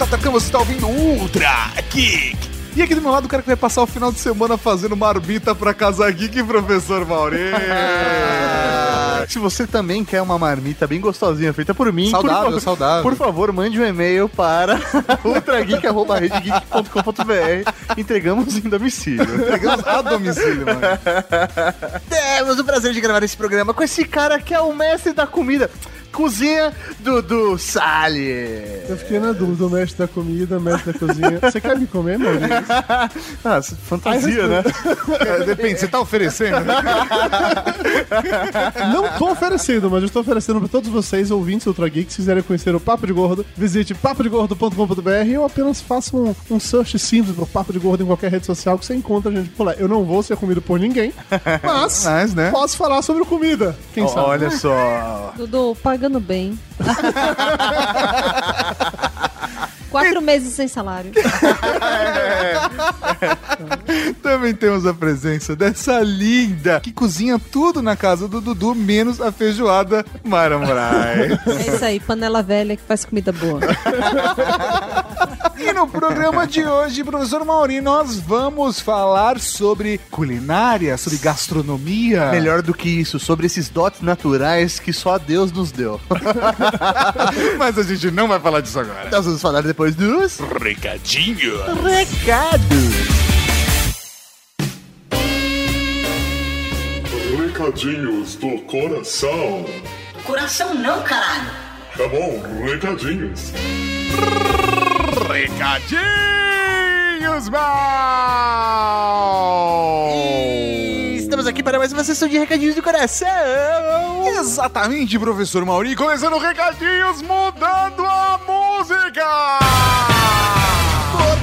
O Tatacão, você está ouvindo Ultra Geek. E aqui do meu lado o cara que vai passar o final de semana fazendo marmita pra Casa Geek, professor Maurício. Se você também quer uma marmita bem gostosinha feita por mim, Saudável, por saudável. Por favor, mande um e-mail para ultrageek.com.br. Entregamos em domicílio. Pegamos a domicílio, mano. Temos o prazer de gravar esse programa com esse cara que é o mestre da comida. Cozinha Dudu Salles. Eu fiquei na dúvida, o mestre da comida, o mestre da cozinha. Você quer me comer, mano? Ah, fantasia, né? É, Depende, você tá oferecendo? Não tô oferecendo, mas eu estou oferecendo para todos vocês, ouvintes Ultra Geek, se quiserem conhecer o Papo de Gordo, visite papodegordo.com.br ou apenas faça um, um search simples pro Papo de Gordo em qualquer rede social que você encontra a gente por lá. Eu não vou ser comido por ninguém, mas, Mas, né? posso falar sobre comida. Quem sabe? Olha só. Dudu, pagando bem. Quatro meses sem salário. Também temos a presença dessa linda que cozinha tudo na casa do Dudu, menos a feijoada Mara Moraes. É isso aí, panela velha que faz comida boa. E no programa de hoje, professor Mauri, nós vamos falar sobre culinária, sobre gastronomia. Melhor do que isso, sobre esses dotes naturais que só Deus nos deu. Mas a gente não vai falar disso agora. Nós vamos falar depois dos Recadinho. recados. Recadinhos do coração. Coração não, caralho. Tá bom, recadinhos. Recadinhos, mal! Aqui para mais uma sessão de recadinhos do coração. Exatamente, professor Mauri. Começando recadinhos, mudando a música!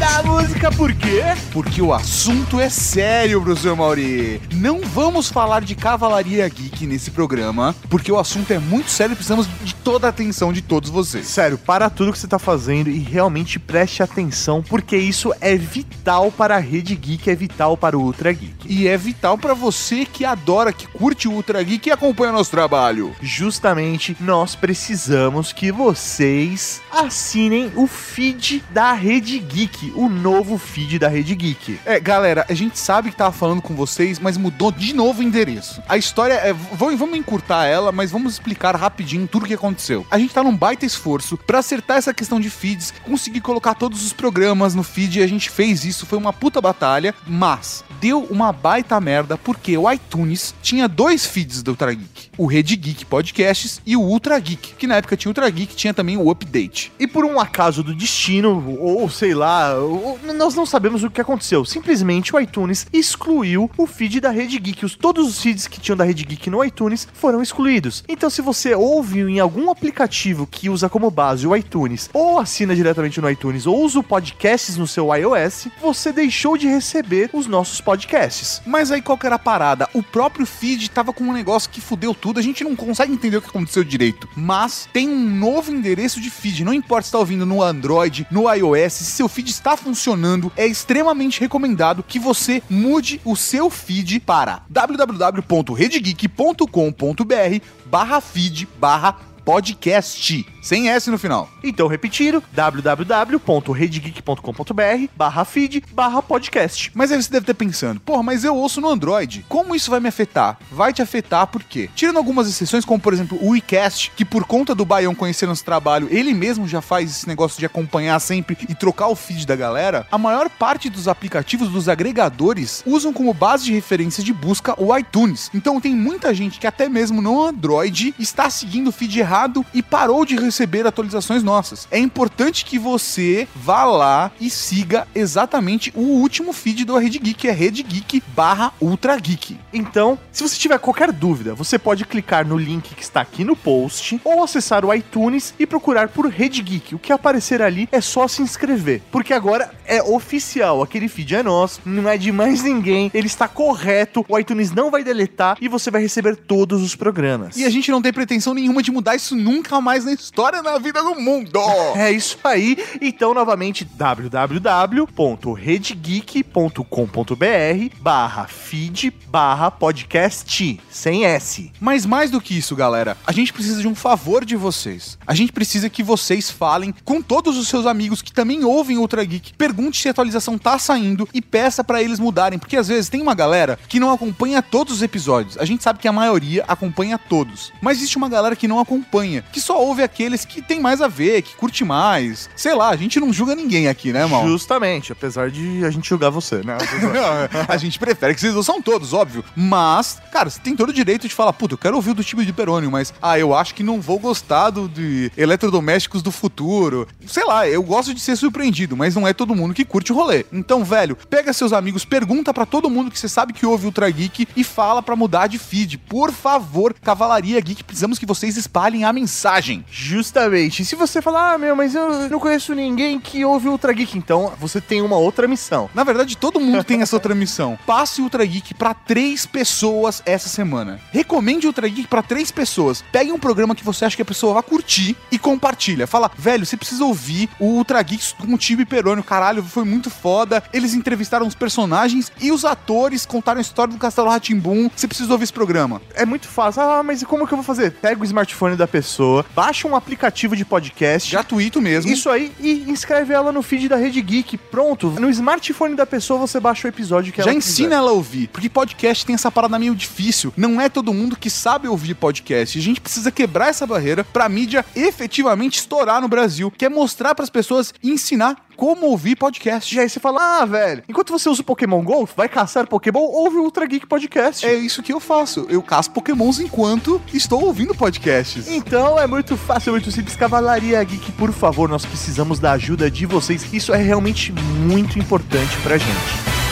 Toda a música, por quê? Porque o assunto é sério, professor Mauri. Não vamos falar de cavalaria geek nesse programa, porque o assunto é muito sério e precisamos de toda a atenção de todos vocês. Sério, para tudo que você tá fazendo e realmente preste atenção, porque isso é vital para a Rede Geek, é vital para o Ultra Geek. E é vital pra você que adora, que curte o Ultra Geek e acompanha nosso trabalho. Justamente, nós precisamos que vocês assinem o feed da Rede Geek, o novo feed da Rede Geek. É, galera, a gente sabe que tava falando com vocês, mas mudou de novo o endereço. A história é. Vamos, encurtar ela, mas vamos explicar rapidinho tudo o que aconteceu. A gente tá num baita esforço pra acertar essa questão de feeds, conseguir colocar todos os programas no feed e a gente fez isso, foi uma puta batalha, mas deu uma baita merda porque o iTunes tinha dois feeds do Geek: o Rede Geek Podcasts e o Ultra Geek, que na época tinha Ultra Geek, tinha também o Update. E por um acaso do destino, ou sei lá, ou- nós não sabemos o que aconteceu. Simplesmente o iTunes excluiu o feed da Rede Geek. Os, todos os feeds que tinham da Rede Geek no iTunes foram excluídos. Então, se você ouve em algum aplicativo que usa como base o iTunes, ou assina diretamente no iTunes, ou usa o podcasts no seu iOS, você deixou de receber os nossos podcasts. Mas aí qual que era a parada? O próprio feed tava com um negócio que fudeu tudo, a gente não consegue entender o que aconteceu direito. Mas tem um novo endereço de feed, não importa se tá ouvindo no Android, no iOS, se seu feed está funcionando, é extremamente recomendado que você mude o seu feed para www.redgeek.com.br barra feed barra podcast, sem S no final. Então, repetindo, www.redgeek.com.br barra feed barra podcast. Mas aí você deve estar pensando, porra, mas eu ouço no Android. Como isso vai me afetar? Vai te afetar por quê? Tirando algumas exceções, como por exemplo o WeCast, que por conta do Baião conhecer nosso trabalho, ele mesmo já faz esse negócio de acompanhar sempre e trocar o feed da galera, a maior parte dos aplicativos dos agregadores usam como base de referência de busca o iTunes. Então tem muita gente que até mesmo no Android está seguindo o feed errado e parou de receber atualizações nossas. É importante que você vá lá e siga exatamente o último feed do Rede Geek, que é Rede Geek barra Ultra Geek. Então, se você tiver qualquer dúvida, você pode clicar no link que está aqui no post ou acessar o iTunes e procurar por Rede Geek. O que aparecer ali é só se inscrever, porque agora é oficial, aquele feed é nosso, não é de mais ninguém, ele está correto, o iTunes não vai deletar e você vai receber todos os programas. E a gente não tem pretensão nenhuma de mudar isso nunca mais na história, na vida do mundo. É isso aí. Então, novamente, www.redgeek.com.br barra feed barra podcast, sem S. Mas mais do que isso, galera, a gente precisa de um favor de vocês. A gente precisa que vocês falem com todos os seus amigos que também ouvem Ultra Geek, pergunte se a atualização tá saindo e peça pra eles mudarem, porque às vezes tem uma galera que não acompanha todos os episódios. A gente sabe que a maioria acompanha todos, mas existe uma galera que não acompanha, que só ouve aqueles que tem mais a ver, que curte mais. Sei lá, a gente não julga ninguém aqui, né, mal? Justamente, apesar de a gente julgar você, né? a gente prefere que vocês ouçam todos, óbvio. Mas, cara, você tem todo o direito de falar, puta, eu quero ouvir o do time de Perônio, mas, ah, eu acho que não vou gostar do, de eletrodomésticos do futuro. Sei lá, eu gosto de ser surpreendido, mas não é todo mundo que curte o rolê. Então, velho, pega seus amigos, pergunta pra todo mundo que você sabe que ouve Ultra Geek e fala pra mudar de feed. Por favor, Cavalaria Geek, precisamos que vocês espalhem a mensagem. Justamente. E se você falar, ah, meu, mas eu não conheço ninguém que ouve Ultra Geek, então você tem uma outra missão. Na verdade, todo mundo tem essa outra missão. Passe o Ultra Geek pra três pessoas essa semana. Recomende o Ultra Geek pra três pessoas. Pegue um programa que você acha que a pessoa vai curtir e compartilha. Fala, velho, você precisa ouvir o Ultra Geek com o Tibo e Perônio. Caralho, foi muito foda. Eles entrevistaram os personagens e os atores, contaram a história do Castelo Ratimbum. Você precisa ouvir esse programa. É muito fácil. Ah, mas como que eu vou fazer? Pega o smartphone da pessoa, baixa um aplicativo de podcast. Gratuito mesmo. Isso aí e inscreve ela no feed da Rede Geek. Pronto. No smartphone da pessoa você baixa o episódio que Já ela ensina ela a ouvir, porque podcast tem essa parada meio difícil. Não é todo mundo que sabe ouvir podcast. A gente precisa quebrar essa barreira pra mídia efetivamente estourar no Brasil, que é mostrar pras pessoas e ensinar como ouvir podcast. E aí você fala, ah, velho, enquanto você usa o Pokémon GO, vai caçar Pokémon, ouve o Ultra Geek Podcast. É isso que eu faço. Eu caço pokémons enquanto estou ouvindo podcasts. Então é muito fácil, muito simples. Cavalaria Geek, por favor, nós precisamos da ajuda de vocês. Isso é realmente muito importante pra gente.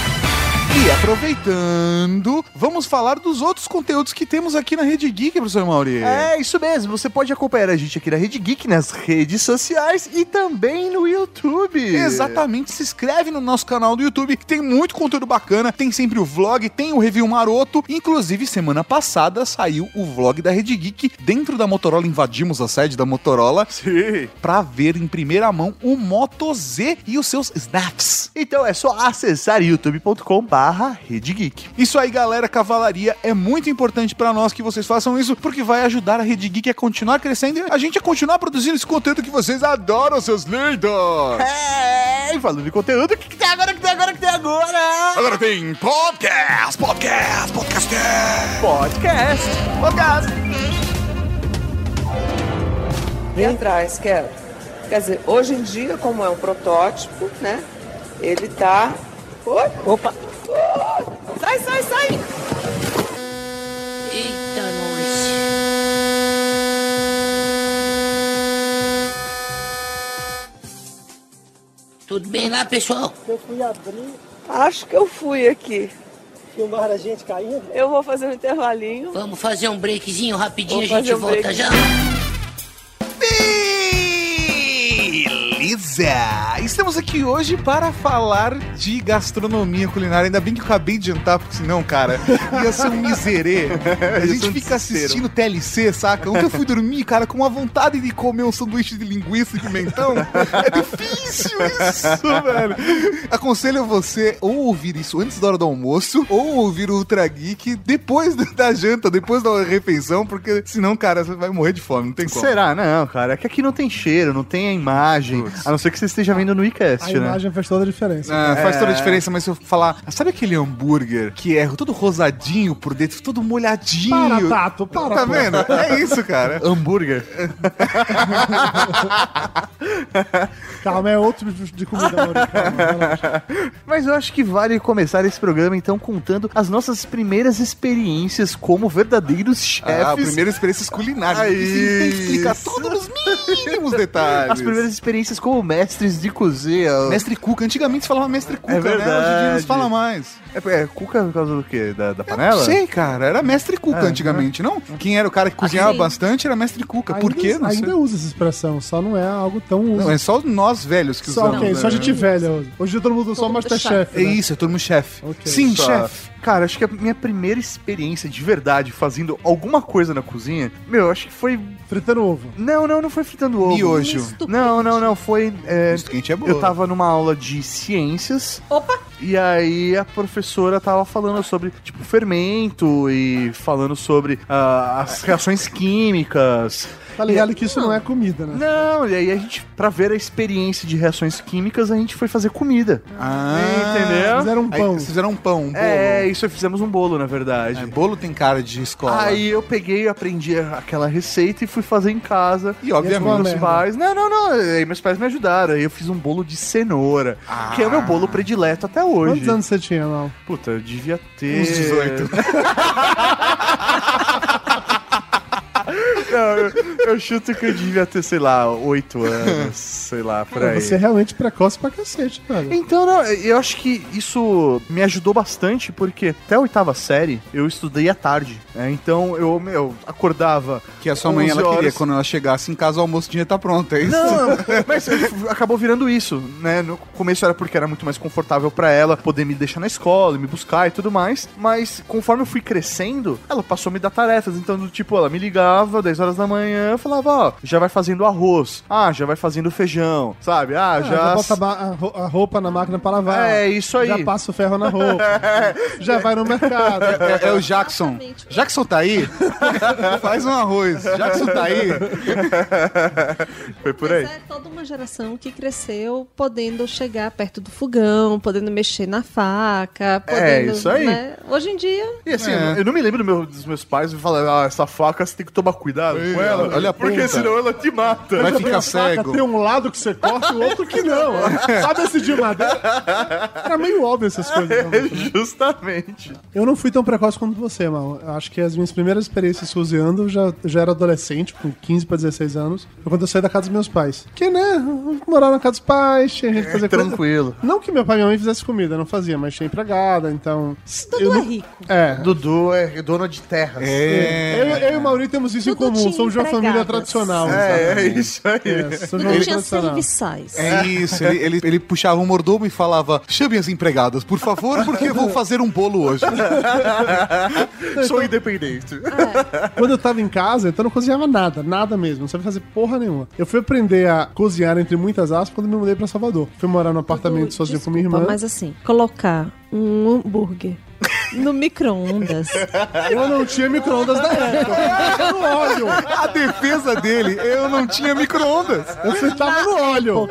E aproveitando, vamos falar dos outros conteúdos que temos aqui na Rede Geek, professor Mauri. É, isso mesmo. Você pode acompanhar a gente aqui na Rede Geek, nas redes sociais e também no YouTube. Exatamente, se inscreve no nosso canal do YouTube, que tem muito conteúdo bacana, tem sempre o vlog, tem o review maroto, inclusive semana passada saiu o vlog da Rede Geek, dentro da Motorola, invadimos a sede da Motorola, Sim. pra ver em primeira mão o Moto Z e os seus snaps. Então é só acessar youtube.com barra Rede Geek. Isso aí, galera, cavalaria, é muito importante pra nós que vocês façam isso, porque vai ajudar a Rede Geek a continuar crescendo e a gente a continuar produzindo esse conteúdo que vocês adoram, seus lindos! É, falando de conteúdo, o que, que tem agora, o que tem agora, o que tem agora? Agora tem podcast, podcast, podcast. Podcast. Podcast. Vem atrás, quero. Quer dizer, hoje em dia, como é um protótipo, né? Ele tá. Oi? Opa! Sai, sai, sai! Eita, nós. Tudo bem lá, pessoal? Eu fui abrir, Acho que eu fui aqui. filmaram a gente caindo. Eu vou fazer um intervalinho. Vamos fazer um breakzinho rapidinho, Vou a gente um volta break. já. Beleza! Estamos aqui hoje para falar de gastronomia culinária. Ainda bem que eu acabei de jantar, porque senão, cara, ia ser um miserê. A gente fica assistindo TLC, saca? Ontem eu fui dormir, cara, com uma vontade de comer um sanduíche de linguiça e pimentão. É difícil isso, velho. Aconselho você ou ouvir isso antes da hora do almoço, ou ouvir o Ultra Geek depois da janta, depois da refeição, porque senão, cara, você vai morrer de fome, não tem como. Será? Não, cara. É que aqui não tem cheiro, não tem a imagem. A não ser que você esteja vendo no A iCast, né? imagem faz toda a diferença. Ah, faz toda a É. diferença, mas se eu falar, sabe aquele hambúrguer que é todo rosadinho por dentro, todo molhadinho? Para, Tato, para, Tá pô. vendo? É isso, cara. Hambúrguer. Calma, é outro de de comida. Calma. Mas eu acho que vale começar esse programa, então, contando as nossas primeiras experiências como verdadeiros chefes. Ah, primeiras experiências culinárias. Ah, você tem que explicar todos os mínimos detalhes. As primeiras experiências como mestres de cozinha. Mestre Cuca. Antigamente se falava Mestre Cuca, É né? Hoje em dia não verdade. se fala mais. É, é cuca por causa do quê? Da, da panela? Não sei, cara. Era Mestre Cuca É, antigamente, não? Quem era o cara que cozinhava bastante era Mestre Cuca. Por Ainda- quê? Não sei. Ainda usa essa expressão, só não é algo tão usa. Não, é só nós velhos que Só, usamos. ok, né? só gente velha. hoje. Todo mundo só Todo mundo Masterchef. É né? isso, é turma chefe. Ok. Sim, Só- chefe. Cara, acho que a minha primeira experiência de verdade fazendo alguma coisa na cozinha, meu, acho que foi. Fritando ovo. Não, não, não foi fritando ovo. Miojo. Não, não, não. Foi. é, é boa. eu tava numa aula de ciências. Opa! E aí a professora tava falando sobre, tipo, fermento e falando sobre ah, as reações químicas. Tá ligado que isso não é comida, né? Não, e aí a gente, pra ver a experiência de reações químicas, a gente foi fazer comida. Ah, Entendeu? Fizeram um Aí pão. vocês fizeram um pão, um bolo. É, isso fizemos um bolo, na verdade. É, bolo tem cara de escola. Aí eu peguei, aprendi aquela receita e fui fazer em casa. e obviamente. Meus pais. Não, não, não. Aí meus pais me ajudaram. Aí eu fiz um bolo de cenoura, que é o meu bolo predileto até hoje. Quantos anos você tinha, Mal? Puta, eu devia ter. Uns 18. Não, eu, eu chuto que eu devia ter, sei lá, 8 anos, sei lá, por aí. Você é realmente precoce pra cacete, velho. Então, não, eu acho que isso me ajudou bastante, porque até a oitava série eu estudei à tarde. né? Então eu, meu, acordava. Que a sua mãe, 11 ela queria, horas. quando ela chegasse em casa, o almoço tinha estar pronto, é isso? Não, mas acabou virando isso, né? No começo era porque era muito mais confortável pra ela poder me deixar na escola, me buscar e tudo mais. Mas conforme eu fui crescendo, ela passou a me dar tarefas. Então, do tipo, ela me ligava 10 horas da manhã, eu falava, ó, já vai fazendo arroz. Ah, já vai fazendo feijão, sabe? Ah, Ah, já. já bota a roupa na máquina pra lavar. É, isso aí. Já passa o ferro na roupa. já vai no mercado. É, é o Jackson. Exatamente. Jackson tá aí? Faz um arroz. Jackson tá aí? Foi por Mas aí. é toda uma geração que cresceu podendo chegar perto do fogão, podendo mexer na faca, podendo. isso aí. né? Hoje em dia, E assim, É. eu não me lembro do meu- dos meus pais me falando, ah, essa faca você tem que tomar cuidado com ela, olha a porque ponta. senão ela te mata. Vai ficar cego. Tem um lado que você corta e o outro que não. Sabe esse de madeira? Era meio óbvio essas coisas. realmente. Justamente. Eu não fui tão precoce quanto você, mal. Acho que as minhas primeiras experiências eu já, já era adolescente, com 15 pra 16 anos. Foi quando eu saí da casa dos meus pais. Que, né? eu Morava na casa dos pais, tinha gente que fazia coisa. Tranquilo. Não que meu pai e minha mãe fizessem comida, não fazia, mas tinha empregada, então. tudo eu é não- rico. É. Dudu é dono de terras. É. Eu, eu e o Mauri temos isso Tudo em comum, somos de uma família tradicional. É, é isso aí. É, Não tinha serviçais. É isso, ele, ele, ele puxava um mordomo e falava: chame as empregadas, por favor, porque eu vou fazer um bolo hoje. Sou independente. Quando eu tava em casa, então eu não cozinhava nada, nada mesmo, não sabia fazer porra nenhuma. Eu fui aprender a cozinhar, entre muitas aspas, quando me mudei pra Salvador. Fui morar num apartamento sozinho com minha irmã. Mas assim, colocar um hambúrguer no micro-ondas. Eu não tinha micro-ondas na época. no óleo. A defesa dele, eu não tinha micro-ondas. Eu fritava no óleo.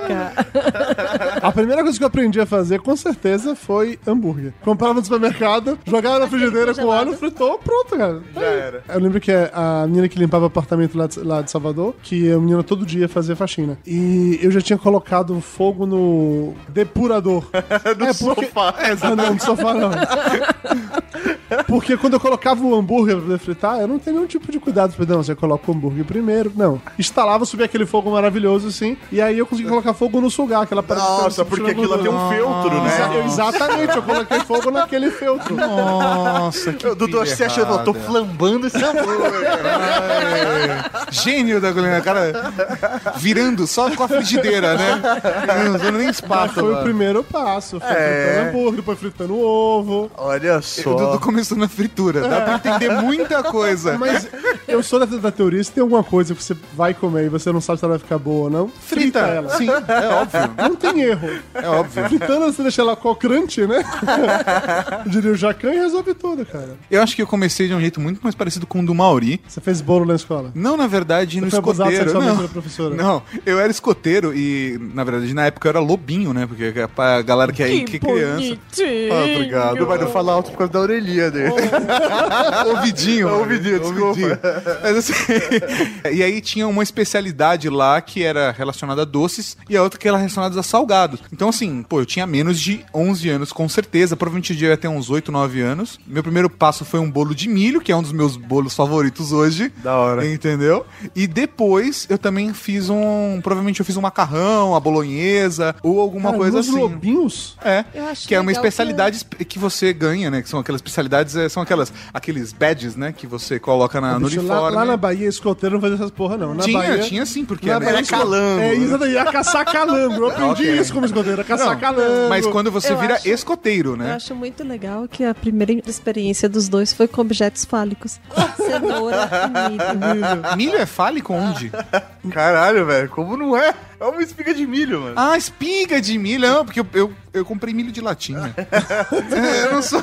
A primeira coisa que eu aprendi a fazer, com certeza, foi hambúrguer. Comprava no supermercado, jogava na frigideira com óleo, fritou, pronto, cara. Já era. Eu lembro que a menina que limpava o apartamento lá de, lá de Salvador, que a menina todo dia fazia faxina. E eu já tinha colocado fogo no depurador. No sofá. É, ah, não, no sofá não. Porque quando eu colocava o hambúrguer pra fritar, eu não tenho nenhum tipo de cuidado. Falei, Não, você coloca o hambúrguer primeiro. Não. Instalava, subia aquele fogo maravilhoso assim, e aí eu consegui colocar fogo no sugar, aquela que Nossa, porque aquilo tem um feltro, né? Eu- Exatamente, eu coloquei fogo naquele feltro. Nossa, que Dudu, acho que você acha que eu tô flambando esse hambúrguer. Gênio da culinária, cara virando só com a frigideira, né? Não usando nem Mas foi o primeiro passo. Foi É. fritando hambúrguer, depois fritando ovo. Olha O só. Dudu começou na fritura, dá pra entender muita coisa. Mas eu sou da, da teoria, se tem alguma coisa que você vai comer e você não sabe se ela vai ficar boa ou não, frita, ela. Sim, é óbvio. Não tem erro. É óbvio. Fritando, você deixa ela crocante, né? Eu diria o Jacan e resolve tudo, cara. Eu acho que eu comecei de um jeito muito mais parecido com o do Mauri. Você fez bolo na escola. Não, na verdade, no foi escoteiro. Não. pela professora. não, eu era escoteiro e, na verdade, na época eu era lobinho, né? Porque a galera que é, que é criança. Ah, obrigado. Vai não falar alto por causa da orelhinha dele. Ouvidinho. mano. Ouvidinho, desculpa. Mas assim, e aí tinha uma especialidade lá que era relacionada a doces e a outra que era relacionada a salgados. Então assim, pô, eu tinha menos de 11 anos com certeza, provavelmente eu ia ter uns 8, 9 anos. Meu primeiro passo foi um bolo de milho, que é um dos meus bolos favoritos hoje. Da hora. Entendeu? E depois eu também fiz um, provavelmente eu fiz um macarrão, a bolonhesa ou alguma Cara, coisa assim. lobinhos? É, Eu acho que é uma especialidade que... que você ganha, né? Que são aquelas especialidades é, são aquelas, aqueles badges, né? Que você coloca na, no Bicho, lá, uniforme. lá na Bahia, escoteiro não fazia essas porra, não. Na tinha, Bahia, tinha sim, porque na era Bahia, calango. É isso daí, ia caçar calango. Eu aprendi Ok. isso como escoteiro, ia caçar Não, calango. Mas quando você Eu vira acho- escoteiro, Eu né? acho muito legal que a primeira experiência dos dois foi com objetos fálicos. Cenoura e milho. Milho é fálico onde? Caralho, velho, como não é? É uma espiga de milho, mano. Ah, espiga de milho. Não, porque eu, eu, eu comprei milho de latinha. É, eu não sou.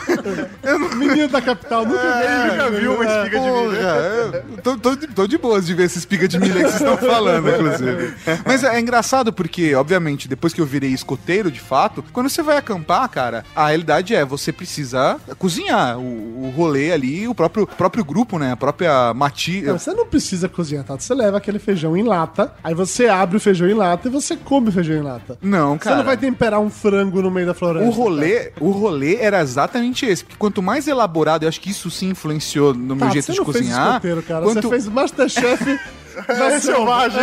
Menino da capital, nunca vi. nunca viu uma espiga de milho. Tô, tô, de- tô de boas de ver essa espiga de milho que vocês estão falando, inclusive. Mas é, é engraçado porque, obviamente, depois que eu virei escoteiro, de fato, quando você vai acampar, cara, a realidade é você precisa cozinhar o, o rolê ali, o próprio, próprio grupo, né? A própria mati... Não, você não precisa cozinhar, tá? Você leva aquele feijão em lata, aí você abre o feijão em lata e você come o feijão em lata. Não, Você cara. não vai temperar um frango no meio da floresta. O rolê, o rolê era exatamente esse. Porque quanto mais elaborado, eu acho que isso sim influenciou no meu Tá, jeito de fez cozinhar. escoteiro, cara. quanto- Você fez Masterchef da selvagem.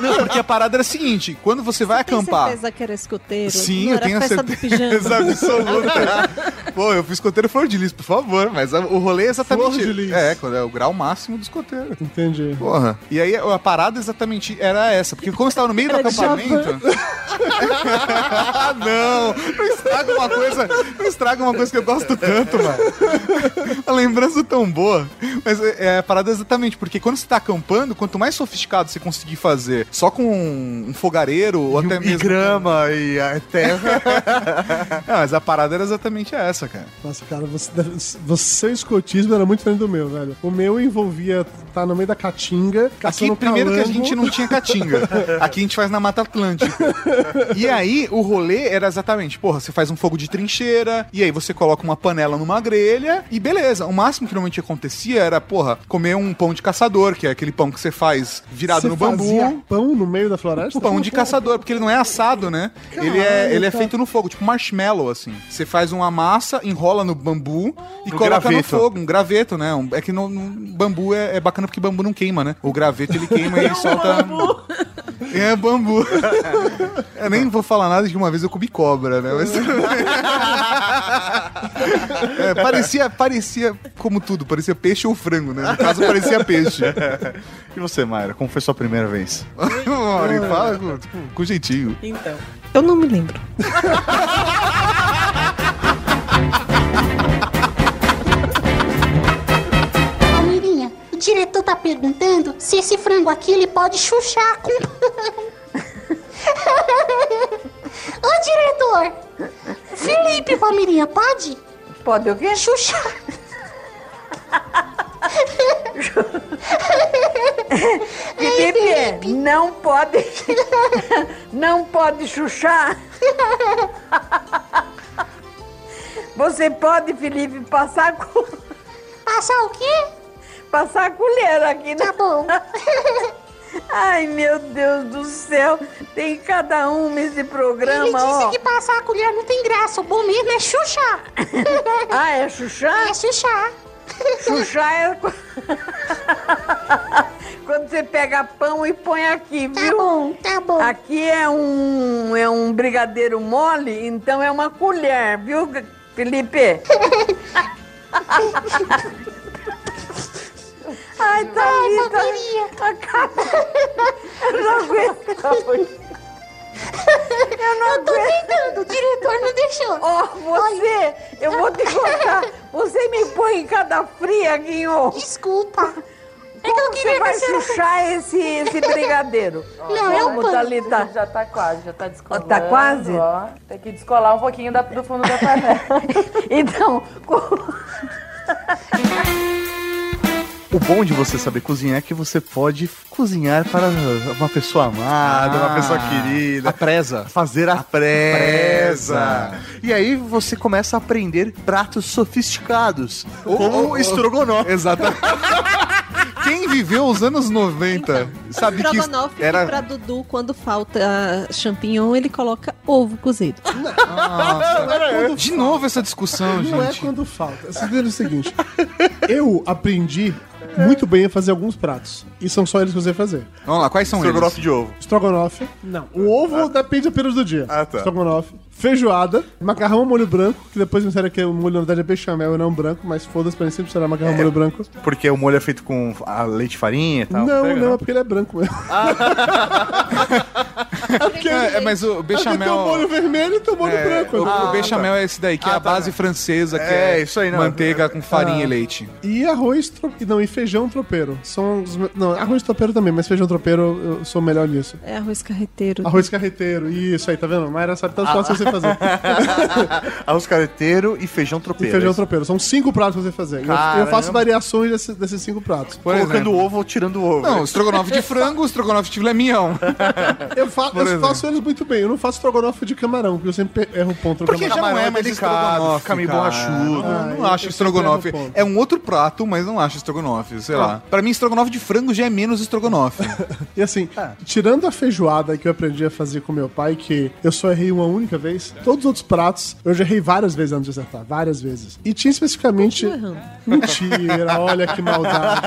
Não, porque a parada era a seguinte: quando você vai Tem acampar. certeza que era escoteiro? Sim, Não eu era tenho festa certeza do absoluta. Pô, eu fui escoteiro flor de lis, por favor. Mas o rolê é exatamente. Flor de lis. É, quando é o grau máximo do escoteiro. Entendi. Porra. E aí a parada exatamente era essa. Porque quando você tava no meio do Era acampamento. Ah, não! Não estraga uma coisa. Não estraga uma coisa que eu gosto tanto, mano. A lembrança tão boa. Mas é, é a parada é exatamente, porque quando você tá acampando, quanto mais sofisticado você conseguir fazer só com um fogareiro ou até E mesmo. grama e a terra. Não, mas a parada era exatamente essa, cara. Nossa, cara, você, você, seu escotismo era muito diferente do meu, velho. O meu envolvia estar no meio da caatinga, Aqui, caçando primeiro que a calango. gente não tinha caatinga. Aqui a gente faz na Mata Atlântica. E aí, o rolê era exatamente, porra, você faz um fogo de trincheira, e aí você coloca uma panela numa grelha, e beleza. O máximo que normalmente acontecia era, porra, comer um pão de caçador, que é aquele pão que você faz virado Você no bambu. fazia pão no meio da floresta? O pão de caçador, porque ele não é assado, né? ele é, ele é feito no fogo, tipo marshmallow, assim. Você faz uma massa, enrola no bambu e No coloca graveto. no fogo, um graveto, né? Um- é que no, no bambu é, é bacana porque bambu não queima, né? O graveto ele queima e ele solta. É bambu. eu nem vou falar nada de que uma vez eu comi cobra, né? Mas... É, parecia, parecia como tudo, parecia peixe ou frango, né? No caso, parecia peixe. E você, Mayra, como foi sua primeira vez? Olha, fala com, com jeitinho. Então. Eu não me lembro. Palmeirinha, o diretor tá perguntando se esse frango aqui ele pode chuchar com pão. Ô diretor! Felipe, Palmeirinha, pode? Pode o quê? Chuchar. Felipe, não pode. Não pode chuchar. Você pode, Felipe, passar com. Passar o quê? Passar a colher aqui, né? Tá bom. Ai, meu Deus do céu. Tem cada um nesse Ele programa, disse ó. que passar a colher não tem graça. O bom mesmo é chuchar. Ah, é chuchar? É chuchar. Chuchar é. qu- Quando você pega pão e põe aqui, Tá viu? bom, tá bom. Aqui é um, é um brigadeiro mole, então é uma colher, viu, Felipe? Ai, tá Ai. Acaba. Eu não aguento. Eu não Eu tô aguento. tentando, o diretor não deixou. Ó, você, eu vou te contar. Você me põe em cada fria, Guinho. Desculpa. É que eu queria você vai que chuchar esse, esse brigadeiro? Não, é o. Thalita? Já tá quase, já tá descolando. Tá quase? Ó, tem que descolar um pouquinho da- do fundo da panela. Então, co- O bom de você saber cozinhar é que você pode cozinhar para uma pessoa amada, uma pessoa querida. A presa. Fazer a presa. E aí você começa a aprender pratos sofisticados. como o estrogonofe. Exatamente. Quem viveu os anos 90 sabe que Estrogonofe, era. pra Dudu, quando falta ah, champignon, ele coloca ovo cozido. Nossa, de novo essa discussão, Não é gente. quando falta. Vocês viram o seguinte: eu aprendi muito bem a fazer alguns pratos. E são só eles que eu sei fazer. Vamos lá, quais são Estrogonofe eles? de ovo. Estrogonofe. Não. O ovo depende apenas do dia. Ah, tá. Estrogonofe. Feijoada. Macarrão ao molho branco, que depois me disseram que o molho na verdade é bechamel e não branco, mas foda-se pra mim sempre será macarrão ao molho branco. Porque o molho é feito com a leite e farinha e tal. não, Pega, não, é porque ele é branco mesmo. é porque É, é, mas o é bechamel... tem o molho vermelho e tem o molho É, branco. o, Ah, o bechamel é esse daí, que é a base francesa, que É, é, isso aí, não. manteiga com farinha Ah. e leite. E arroz tro... e não, e feijão tropeiro. São os... Não, arroz tropeiro também, mas feijão tropeiro eu sou melhor nisso. É arroz carreteiro. Arroz carreteiro, isso aí, tá vendo? Mayra sabe tantos pratos que sei fazer. Arroz careteiro e feijão E tropeiro. feijão é tropeiro. São cinco pratos que eu sei fazer. E Eu, eu faço variações desse- desses cinco pratos. Por Colocando exemplo. ovo ou tirando o ovo. Não, estrogonofe de frango, estrogonofe de filé mignon. Eu, fa Por eu exemplo. faço eles muito bem. Eu não faço estrogonofe de camarão, porque eu sempre erro o ponto Porque camarão. já não é é mais delicado, estrogonofe, fica meio borrachudo. Não, Ah, não eu- acho eu estrogonofe. sempre erro o ponto. É um outro prato, mas não acho estrogonofe, sei lá. Pra mim, estrogonofe de frango já é menos estrogonofe. E assim, tirando a feijoada que eu aprendi a fazer com meu pai, que eu só errei uma única vez, todos os outros pratos eu já errei várias vezes antes de acertar. Várias vezes. E tinha especificamente. Mentira, olha que maldade.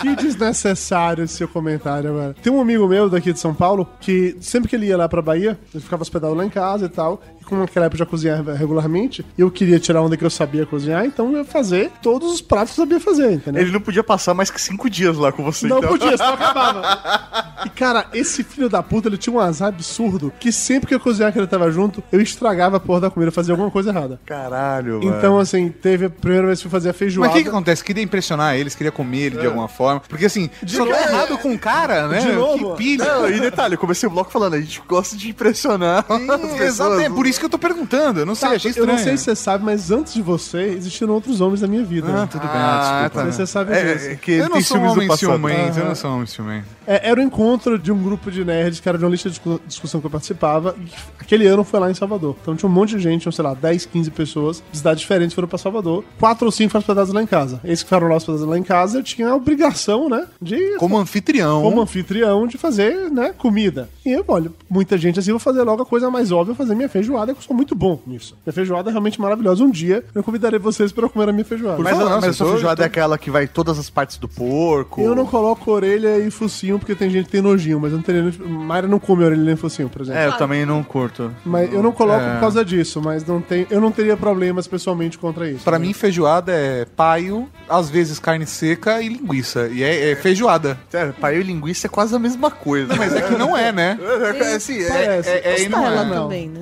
que desnecessário esse seu comentário agora. Tem um amigo meu daqui de São Paulo que sempre que ele ia lá pra Bahia, ele ficava hospedado lá em casa e tal. Como naquela época eu já cozinhava regularmente, e eu queria tirar onda que eu sabia cozinhar, então eu ia fazer todos os pratos que eu sabia fazer, entendeu? Ele não podia passar mais que cinco dias lá com você. Não então. podia, senão acabava. E, cara, esse filho da puta, ele tinha um azar absurdo que sempre que eu cozinhava que ele tava junto, eu estragava a porra da comida, fazia alguma coisa errada. Caralho, Então, assim, teve a primeira vez que eu fazia Mas feijoada. o que, que acontece? Queria impressionar eles, queria comer ele de alguma forma. Porque assim, só tá errado com o cara, né? De novo? Que pilha. Não, e detalhe, eu comecei o bloco falando, a gente gosta de impressionar Sim. Exato, é por isso que eu tô perguntando. Eu não sei, Tá, achei eu estranho. não sei se você sabe, mas antes de você, existiram outros homens na minha vida. Ah, tudo bem, Ah, ah, desculpa. Sei se você sabe É, disso. é que Eu não sou um homem ciumento, eu não sou um homem ciumento. É, era o encontro de um grupo de nerds que era de uma lista de discu- discussão que eu participava. E que aquele ano foi lá em Salvador. Então tinha um monte de gente, sei lá, 10, 15 pessoas de cidades diferentes foram pra Salvador. Quatro ou cinco foram hospedados lá em casa. Esses que foram lá hospedados lá em casa, eu tinha a obrigação, né? De Como anfitrião. como anfitrião de fazer, né, comida. E eu, olha, muita gente assim, vou fazer logo a coisa mais óbvia, fazer minha feijoada, que eu sou muito bom nisso. Minha feijoada é realmente maravilhosa. Um dia eu convidarei vocês para comer a minha feijoada. Mas, Não, a- não, mas a sua feijoada tô- é aquela que vai todas as partes do porco. Eu não coloco orelha e focinho porque tem gente que tem nojinho, mas eu não teria. Mayra não come orelha nem focinho, por exemplo. É, eu também não curto. Mas eu não coloco É. por causa disso, mas não tem, eu não teria problemas pessoalmente contra isso. Pra né? mim, feijoada é paio, às vezes carne seca e linguiça. E é, é feijoada. É, paio e linguiça é quase a mesma coisa. Mas é que não é, né? É, assim, é, Parece. é- é- não Costela é, não. também, né?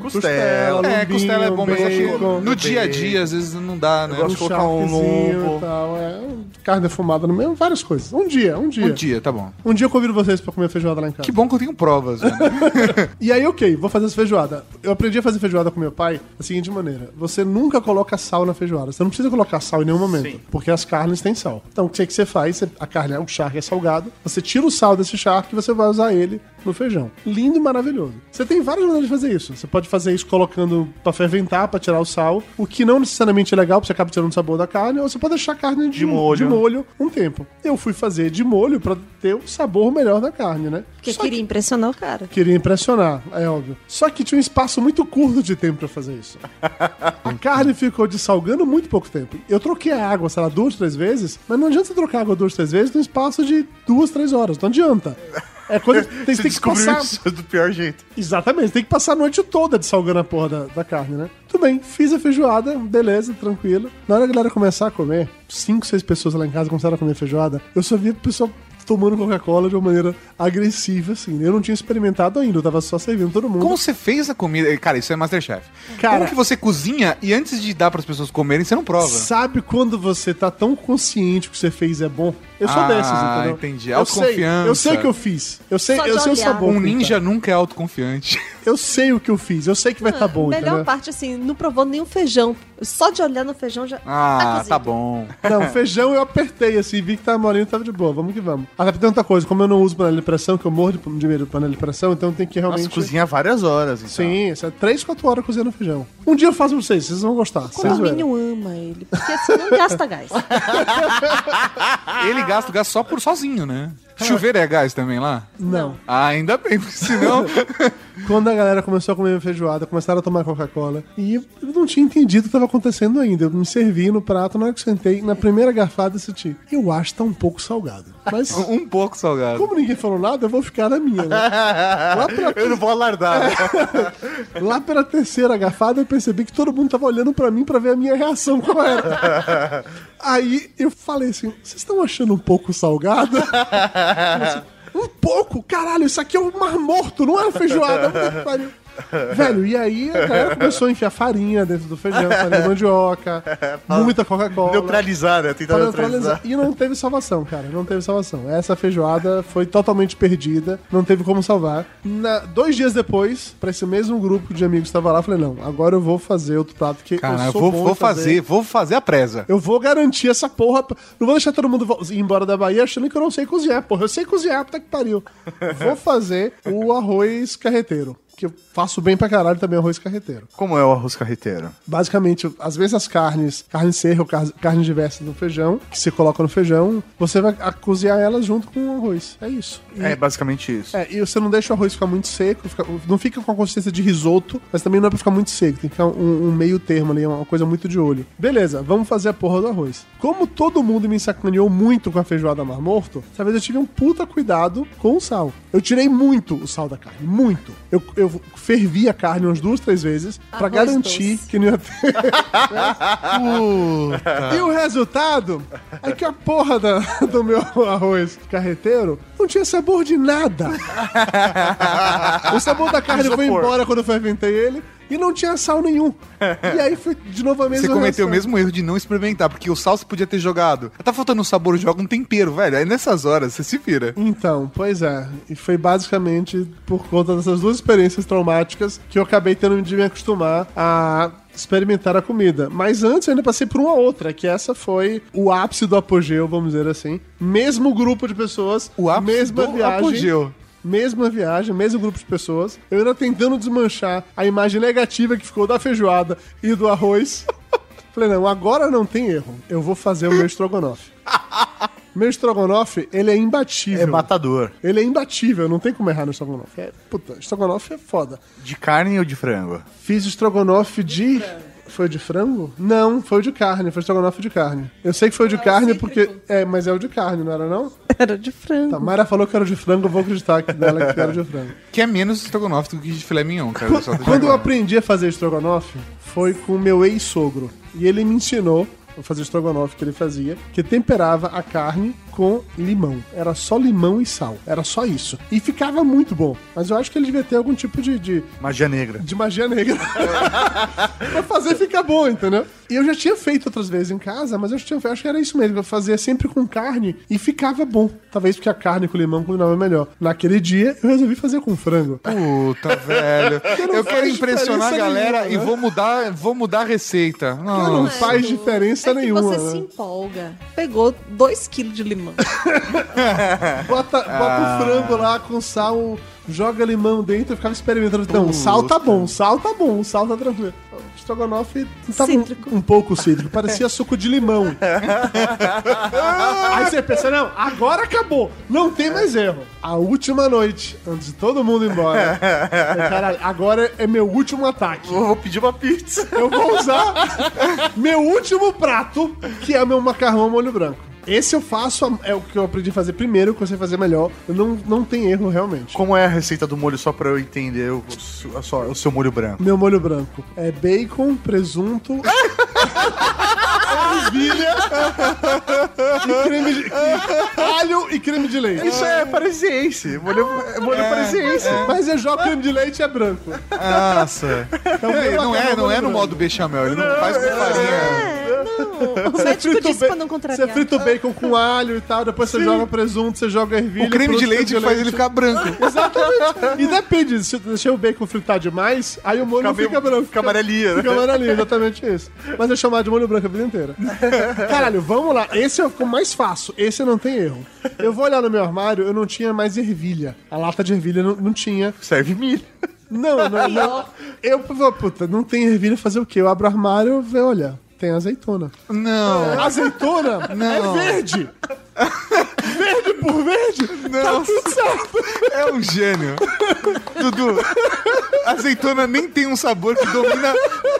Costela. É, costela é bom, mas acho que no dia a dia, às vezes, não dá, né? Eu gosto um de colocar um charquezinho lombo. e tal, é, carne defumada no meio, várias coisas. Um dia, um dia. Um dia, tá bom. Um dia eu convido vocês pra comer feijoada lá em casa. Que bom que eu tenho provas, velho. E aí, ok, vou fazer essa feijoada. Eu aprendi a fazer feijoada com meu pai da seguinte maneira: você nunca coloca sal na feijoada. Você não precisa colocar sal em nenhum momento, porque as carnes têm sal. Então, o que, é que você faz? Você- a carne, o charque é salgado, você tira o sal desse charque e você vai usar ele no feijão. Lindo e maravilhoso. Você tem várias maneiras de fazer isso. Você pode fazer isso colocando pra ferventar, pra tirar o sal, o que não necessariamente é legal, porque você acaba tirando o sabor da carne, ou você pode deixar a carne de, De molho. de molho um tempo. Eu fui fazer de molho pra ter o sabor melhor da carne, né? Porque Só queria impressionar o cara. Queria impressionar, é óbvio. Só que tinha um espaço muito curto de tempo pra fazer isso. A carne ficou dessalgando muito pouco tempo. Eu troquei a água, sei lá, duas, três vezes, mas não adianta você trocar a água duas, três vezes num espaço de duas, três horas. Não adianta. É quando tem, Você tem que passar. isso do pior jeito. Exatamente, tem que passar a noite toda dessalgando a porra da, da carne, né? Tudo bem, fiz a feijoada, beleza, tranquilo. Na hora que a galera começar a comer, cinco, seis pessoas lá em casa começaram a comer feijoada, eu só via o pessoal tomando Coca-Cola de uma maneira agressiva, assim. Eu não tinha experimentado ainda, eu tava só servindo todo mundo. Como você fez a comida? Cara, isso é Masterchef. Cara- Como que você cozinha e antes de dar pras pessoas comerem, você não prova? Sabe quando você tá tão consciente que o que você fez é bom? Eu sou Ah, desses, entendeu? entendi. Eu sei, Autoconfiança. eu sei o que eu fiz. Eu sei, Só eu sei o sabor. Um ninja tá. nunca é autoconfiante. Eu sei o que eu fiz. Eu sei que vai estar tá bom, Melhor entendeu? parte, assim, não provou nenhum feijão. Só de olhar no feijão já. Ah, cozido. tá bom. Não, feijão eu apertei assim, vi que tava molinho e tava de boa. Vamos que vamos. Até porque tem outra coisa, como eu não uso panela de pressão, que eu morro de, de medo de panela de pressão, então tem que realmente. Nossa, cozinha várias horas, então. Sim, isso é 3, 4 horas cozinhando feijão. Um dia eu faço pra vocês, vocês vão gostar. O condomínio ama ele. Porque assim não gasta gás. Ele gasta o gás só por sozinho, né? Chuveiro é gás também lá? Não. Ah, ainda bem, porque senão. quando a galera começou a comer feijoada, começaram a tomar Coca-Cola. E eu não tinha entendido o que estava acontecendo ainda. Eu me servi no prato, na hora que sentei, na primeira garfada, eu senti. Eu acho que tá um pouco salgado. Mas, Um pouco salgado. como ninguém falou nada, eu vou ficar na minha, né? Lá, pra- Eu não vou alardar. né? lá pela terceira garfada, eu percebi que todo mundo tava olhando pra mim pra ver a minha reação qual era. Aí eu falei assim: vocês estão achando um pouco salgado? Um pouco? Caralho, isso aqui é um mar morto, não é feijoada. Velho, e aí a galera começou a enfiar farinha dentro do feijão, farinha de mandioca, muita Coca-Cola. Neutralizar, né? Tentar neutralizar. neutralizar. E não teve salvação, cara. Não teve salvação. Essa feijoada foi totalmente perdida. Não teve como salvar. Na- dois dias depois, pra esse mesmo grupo de amigos que estava lá, eu falei: não, agora eu vou fazer outro prato que Cara, eu eu sou vou, bom vou em fazer, vou fazer a presa. Eu vou garantir essa porra. Não vou deixar todo mundo ir embora da Bahia achando que eu não sei cozinhar, porra. Eu sei cozinhar, puta que pariu. Vou fazer o arroz carreteiro. Que eu faço bem pra caralho também arroz carreteiro. Como é o arroz carreteiro? Basicamente, às vezes as carnes, carne seca ou car- carne diversa no feijão, que você coloca no feijão, você vai cozinhar elas junto com o arroz. É isso. E, É basicamente isso. é, e você não deixa o arroz ficar muito seco, fica- não fica com a consistência de risoto, mas também não é pra ficar muito seco, tem que ficar um, um meio termo ali, uma coisa muito de olho. Beleza, vamos fazer a porra do arroz. Como todo mundo me sacaneou muito com a feijoada mar morto, dessa vez eu tive um puta cuidado com o sal. Eu tirei muito o sal da carne, muito. Eu, eu fervi a carne umas duas, três vezes, pra Arroz garantir doce. que não ia ter. E o resultado é que a porra da- do meu arroz carreteiro não tinha sabor de nada. o sabor da carne foi Isopor. embora quando eu fermentei ele e não tinha sal nenhum. E aí foi de novo a mesma Você cometeu o mesmo erro de não experimentar, porque o sal você podia ter jogado. Tá faltando um sabor, joga um tempero, velho. Aí nessas horas você se vira. Então, pois é. E foi basicamente por conta dessas duas experiências traumáticas que eu acabei tendo de me acostumar a experimentar a comida. Mas antes eu ainda passei por uma outra, que essa foi o ápice do apogeu, vamos dizer assim. Mesmo grupo de pessoas, O ápice mesma do viagem. apogeu. Mesma viagem, mesmo grupo de pessoas. Eu ainda tentando desmanchar a imagem negativa que ficou da feijoada e do arroz. Falei, não, agora não tem erro. Eu vou fazer o meu estrogonofe. Meu estrogonofe, ele é imbatível. É matador. Ele é imbatível, não tem como errar no estrogonofe. É, puta, estrogonofe é foda. De carne ou de frango? Fiz estrogonofe de. Foi o de frango? Não, foi o de carne, foi estrogonofe de carne. Eu sei que foi o de carne porque. É, mas é o de carne, não era não? Era de frango. Tá, Mayra falou que era o de frango, eu vou acreditar que dela que era o de frango. Que é menos estrogonofe do que de filé mignon, cara. Quando eu aprendi a fazer estrogonofe, foi com o meu ex-sogro. E ele me ensinou a fazer estrogonofe que ele fazia, que temperava a carne com limão. Era só limão e sal. Era só isso. E ficava muito bom. Mas eu acho que ele devia ter algum tipo de, de, Magia negra. de magia negra. pra fazer ficar bom, entendeu? E eu já tinha feito outras vezes em casa, mas eu, tinha, eu acho que era isso mesmo. Eu fazia sempre com carne e ficava bom. Talvez porque a carne com limão combinava melhor. Naquele dia, eu resolvi fazer com frango. Puta, velho. não Eu quero impressionar a galera nenhuma, e né? vou mudar, vou mudar a receita. Não, Não, faz diferença é que nenhuma. você né? se empolga. Pegou 2 quilos de limão. Bota, bota o frango lá com sal, joga limão dentro e ficava experimentando. Não, o sal tá bom, o sal tá bom, o sal tá tranquilo. O estrogonofe tava um, Cítrico. um pouco cítrico, parecia suco de limão. Aí você pensa, não, agora acabou, não tem mais erro. A última noite, antes de todo mundo ir embora, eu caralho, agora é meu último ataque. Eu vou pedir uma pizza. Eu vou usar meu último prato, que é meu macarrão ao molho branco. Esse eu faço, é o que eu aprendi a fazer primeiro, que eu sei fazer melhor. Não, não tem erro, realmente. Como é a receita do molho, só pra eu entender o, o seu molho branco? Meu molho branco é bacon, presunto, ervilha e creme de... e alho e creme de leite. Isso é parisiense. Molho, é molho parisiense. Mas eu jogo creme de leite e é branco. Nossa. Então, É, não é, não é no modo bechamel, ele não faz com farinha. É, não. O Você médico frita, o disse pra não você contrariar. frita o bacon com alho e tal, depois você joga presunto, você joga ervilha. O creme de leite faz ele ficar branco. Exatamente. E depende, se eu deixar o bacon fritar demais, aí o molho não Fica fica branco. fica amarelinha, né? Fica amarelinho, exatamente isso. Mas eu chamar de molho branco a vida inteira. Caralho, vamos lá. Esse é o mais fácil. Esse não tem erro. Eu vou olhar no meu armário, eu não tinha mais ervilha. A lata de ervilha não, não tinha. Serve milho. Não, não, não. Eu, puta, não tem ervilha, fazer o quê? Eu abro o armário e olha, tem azeitona. Não. Azeitona Não. é verde. Verde por verde, Não, tá tudo certo. é um gênio. Dudu, azeitona nem tem um sabor que domina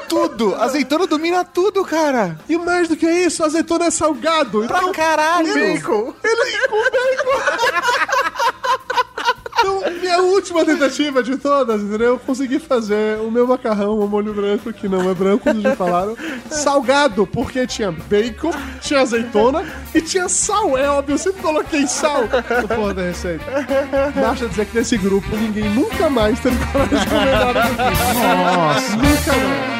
tudo. Azeitona domina tudo, cara. E mais do que isso, azeitona é salgado. Pra Então, caralho. Bacon. ele com bacon. Minha última tentativa de todas, entendeu? Eu consegui fazer o meu macarrão, o molho branco, que não é branco, como já falaram, salgado, porque tinha bacon, tinha azeitona e tinha sal. É óbvio, eu sempre coloquei sal no porra da receita. Basta dizer que nesse grupo ninguém nunca mais teve coragem de comer nada do. Nossa. Nunca mais.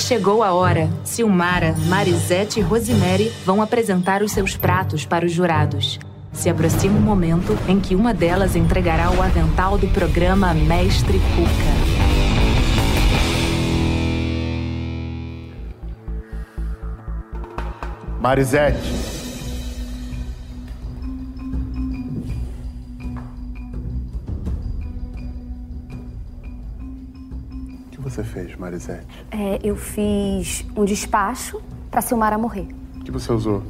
Chegou a hora. Silmara, Marisete e Rosemary vão apresentar os seus pratos para os jurados. Se aproxima o momento em que uma delas entregará o avental do programa Mestre Cuca. Marisete. O que você fez, Marisete? É, eu fiz um despacho pra Silmara morrer. O que você usou?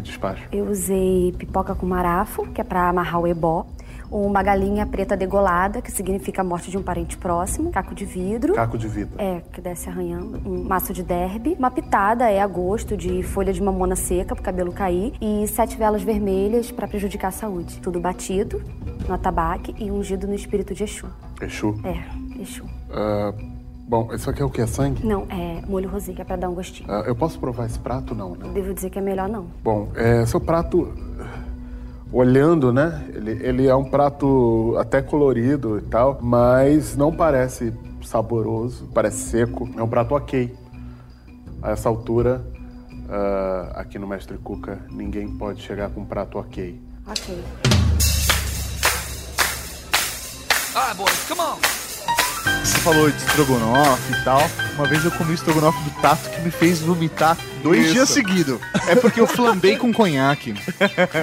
Despacho. Eu usei pipoca com marafo, que é pra amarrar o ebó. Uma galinha preta degolada, que significa a morte de um parente próximo. Caco de vidro. Caco de vidro. É, que desce arranhando. Um maço de derby. Uma pitada é a gosto de folha de mamona seca pro cabelo cair. E sete velas vermelhas pra prejudicar a saúde. Tudo batido no atabaque e ungido no espírito de Exu. Exu. É, Exu. Ah, bom, isso aqui é o que? É sangue? Não, é molho rosé, que é pra dar um gostinho. Ah, eu posso provar esse prato? Não, né? Devo dizer que é melhor não. Bom, é, seu prato, olhando, né? Ele, ele é um prato até colorido e tal, mas não parece saboroso, parece seco. É um prato ok. A essa altura, ah, aqui no Mestre Cuca, ninguém pode chegar com um prato ok. Ok. Ah, boys, come on. Você falou de estrogonofe e tal. Uma vez eu comi o estrogonofe do Tato que me fez vomitar dois Isso. dias seguidos. É porque eu flambei com conhaque.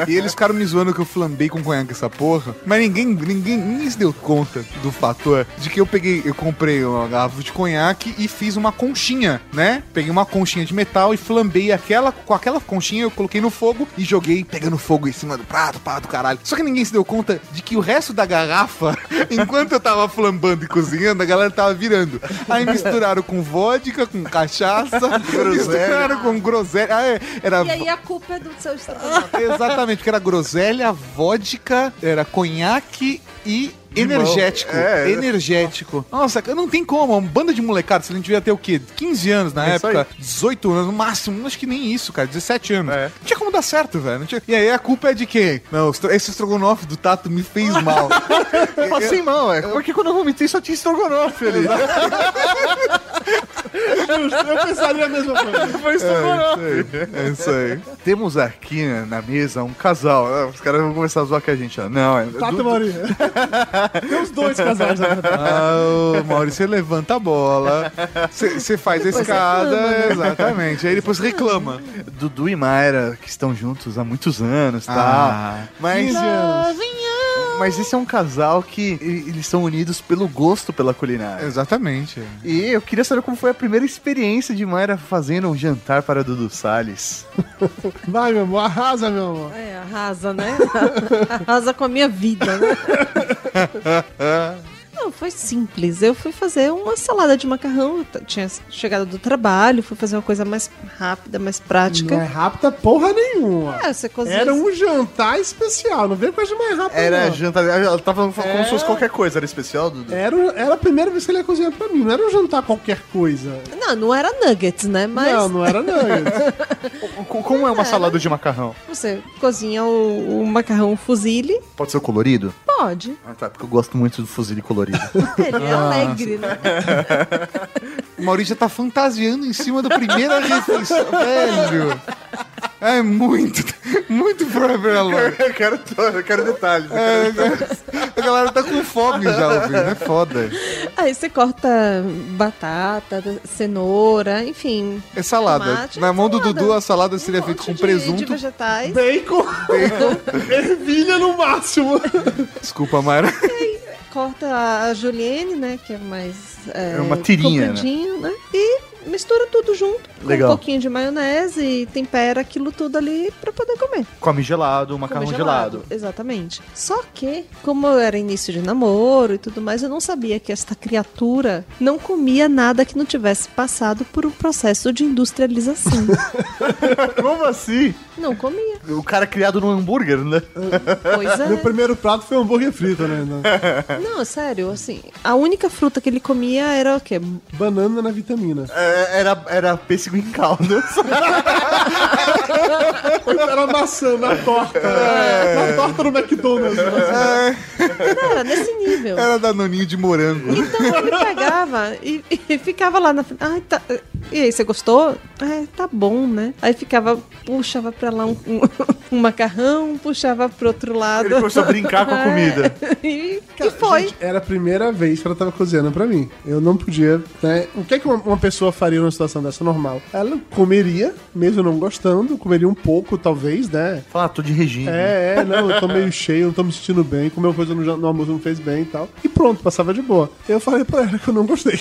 E eles ficaram me zoando que eu flambei com conhaque essa porra. Mas ninguém, ninguém, ninguém se deu conta do fator de que eu peguei, eu comprei uma garrafa de conhaque e fiz uma conchinha, né? Peguei uma conchinha de metal e flambei aquela, com aquela conchinha eu coloquei no fogo e joguei pegando fogo em cima do prato, prato, caralho. Só que ninguém se deu conta de que o resto da garrafa, enquanto eu tava flambando e cozinhando, a galera tava virando. Aí misturaram com vodka, com cachaça, misturaram com groselha. Ah, é, era E aí a culpa é do seu estrogonofe. Exatamente, porque era groselha, vodka, era conhaque e energético. É. Energético. Nossa, não tem como. Uma banda de molecada, se a gente devia ter o quê? 15 anos na É época, 18 anos no máximo. Acho que nem isso, cara. 17 anos. É. Não tinha como dar certo, velho. Tinha- E aí a culpa é de quem? Não, esse estrogonofe do Tato me fez mal. Eu passei mal, é. Porque quando eu vomitei só tinha estrogonofe ali. Justo, eu pensaria a mesma coisa. Foi estrogonofe. é isso aí. Temos aqui né, na mesa um casal. Ah, Os caras vão começar a zoar com a gente. ó. Não, é. Tato du- Maria. Tem uns dois casais, na verdade. Ah, ô, Maurício, você levanta a bola, você você faz a escada, né? exatamente. Aí depois reclama. Dudu e Mayra, que estão juntos há muitos anos, tá? Ah, mas, 15 anos. Mas esse é um casal que eles estão unidos pelo gosto pela culinária. Exatamente. E eu queria saber como foi a primeira experiência de Mayra fazendo um jantar para Dudu Salles. Vai, meu amor, arrasa, meu amor. É, arrasa, né? arrasa com a minha vida, né? Não, foi simples. Eu fui fazer uma salada de macarrão. Eu tinha chegado do trabalho, fui fazer uma coisa mais rápida, mais prática. Não é rápida porra nenhuma. É, você cozinha. Era um jantar especial, não veio coisa mais rápida. Era não. jantar. Ela tava falando como É. se fosse qualquer coisa, era especial, Dudu? Era, era a primeira vez que ele ia cozinhar pra mim, não era um jantar qualquer coisa. Não, não era nuggets, né? Mas Não, não era nuggets. Co- Como é uma salada de macarrão? você cozinha o, o macarrão fuzile, Pode ser colorido? pode. Ah, tá, porque eu gosto muito do fuzile colorido. Ele é alegre, né? O Maurício já tá fantasiando em cima da primeira refeição, velho. É muito, muito Forever Alone. Eu quero, eu quero detalhes. É, a galera tá com fome já ouvindo, é foda. Aí você corta batata, cenoura, enfim. É salada. Tomate, Na mão do salada. Dudu, a salada seria feita com de- De presunto. vegetais. Bacon, ervilha no máximo. Desculpa, Mayra. Corta a julienne, né? Que é mais. É, É uma tirinha, né? né? E mistura tudo junto. Com Legal. um pouquinho de maionese e tempera aquilo tudo ali pra poder comer. Come gelado, macarrão Comer gelado. Exatamente. Só que, como eu era início de namoro e tudo mais, eu não sabia que esta criatura não comia nada que não tivesse passado por um processo de industrialização. Como assim? não comia. O cara criado no hambúrguer, né? Pois é. Meu primeiro prato foi um hambúrguer frito, né? Não, sério, assim, a única fruta que ele comia era o quê? Banana na vitamina. É, era, era pêssego em caldo. Era maçã na torta. É. Na torta do McDonald's. né? Não, era nesse nível. Era danoninho de morango. Então ele pegava e, e ficava lá na frente. Ai, tá. E aí, você gostou? É, tá bom, né? Aí ficava, puxava pra lá um, um, um macarrão, puxava pro outro lado. Ele começou a brincar com a comida. E, e foi. Gente, era a primeira vez que ela tava cozinhando pra mim. Eu não podia, né? O que é que uma, uma pessoa faria numa situação dessa normal? Ela comeria, mesmo não gostando, comeria um pouco, talvez, né? Fala, ah, tô de regime. É, é, não, eu tô meio cheio, não tô me sentindo bem, comeu coisa no, no almoço não fez bem e tal. E pronto, passava de boa. Eu falei pra ela que eu não gostei.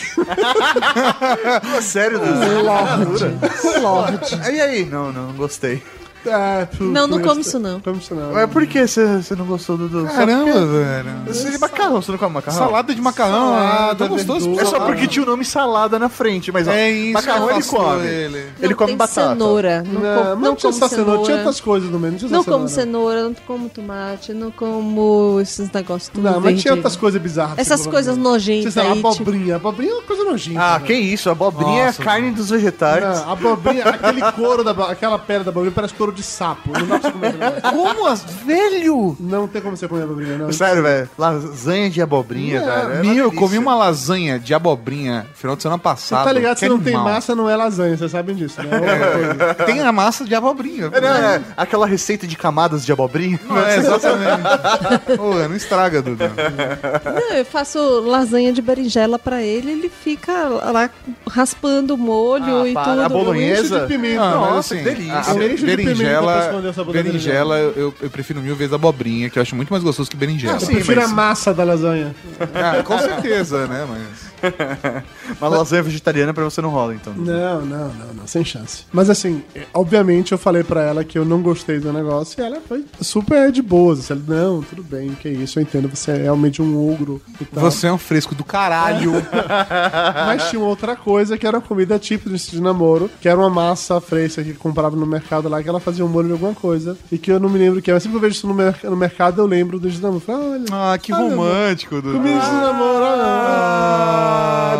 Sério, Deus? Lorde. Lorde. E aí? Não, não, não gostei. Ah, tu- Não, não come isso não. Come isso não. Mas por que você não gostou do... do Caramba, velho. Você de macarrão, você não come macarrão? Salada de macarrão, Salada, ah, tão gostoso. verdura. É só porque tinha o nome salada na frente, mas ó, É isso, macarrão ele come. ele. Ele, Não come batata. cenoura. Não, Não, com- mas não não tinha como só cenoura, tinha cenoura. outras coisas no meio. Não, tinha Não como cenoura. cenoura, não como tomate, não como esses negócios tudo Não, mas tinha outras coisas bizarras. Essas tipo, coisas nojentas Sei lá, aí, tipo- abobrinha. Abobrinha é uma coisa nojenta. Ah, né? que isso, a abobrinha é a carne dos vegetais. Não, abobrinha, aquele couro, aquela pele da abobrinha parece couro de sapo. Não dá pra você comer. Como? as- Velho! Não tem como você comer abobrinha, não. Sério, velho. Lasanha de abobrinha, Não, velho. é uma Meu, eu delícia. comi uma lasanha de abobrinha final de semana Você passado. tá ligado? que Se não tem animal. massa, não é lasanha. Vocês sabem disso, né? Outra coisa. Tem a massa de abobrinha. É, não, é, aquela receita de camadas de abobrinha. Não, é, exatamente. Pô, não estraga, Dudu. Não, eu faço lasanha de berinjela pra ele, ele fica lá raspando o molho Ah, e para. tudo. A bolonhesa? Pimenta. Ah, mas Nossa, assim, que delícia. a- a Enche de berinjela, berinjela eu, eu prefiro mil vezes abobrinha, que eu acho muito mais gostoso que berinjela. Eu sim, prefiro mas- a massa da lasanha. Ah, com certeza, né? Mas. Uma lasanha vegetariana pra você não rola, então. Não, não, não, não, sem chance. Mas assim, obviamente eu falei pra ela que eu não gostei do negócio e ela foi super de boas. Assim, ela, não, tudo bem, que isso, eu entendo, você é realmente um ogro e tal. Você é um fresco do caralho. Mas tinha uma outra coisa que era uma comida típica de namoro, que era uma massa fresca que comprava no mercado lá, que ela fazia um molho de alguma coisa. E que eu não me lembro o que era. Sempre que eu vejo isso no, mer- no mercado, eu lembro do de namoro. Falei, olha, Ah, que romântico, Dudu. comida de namoro, Ah,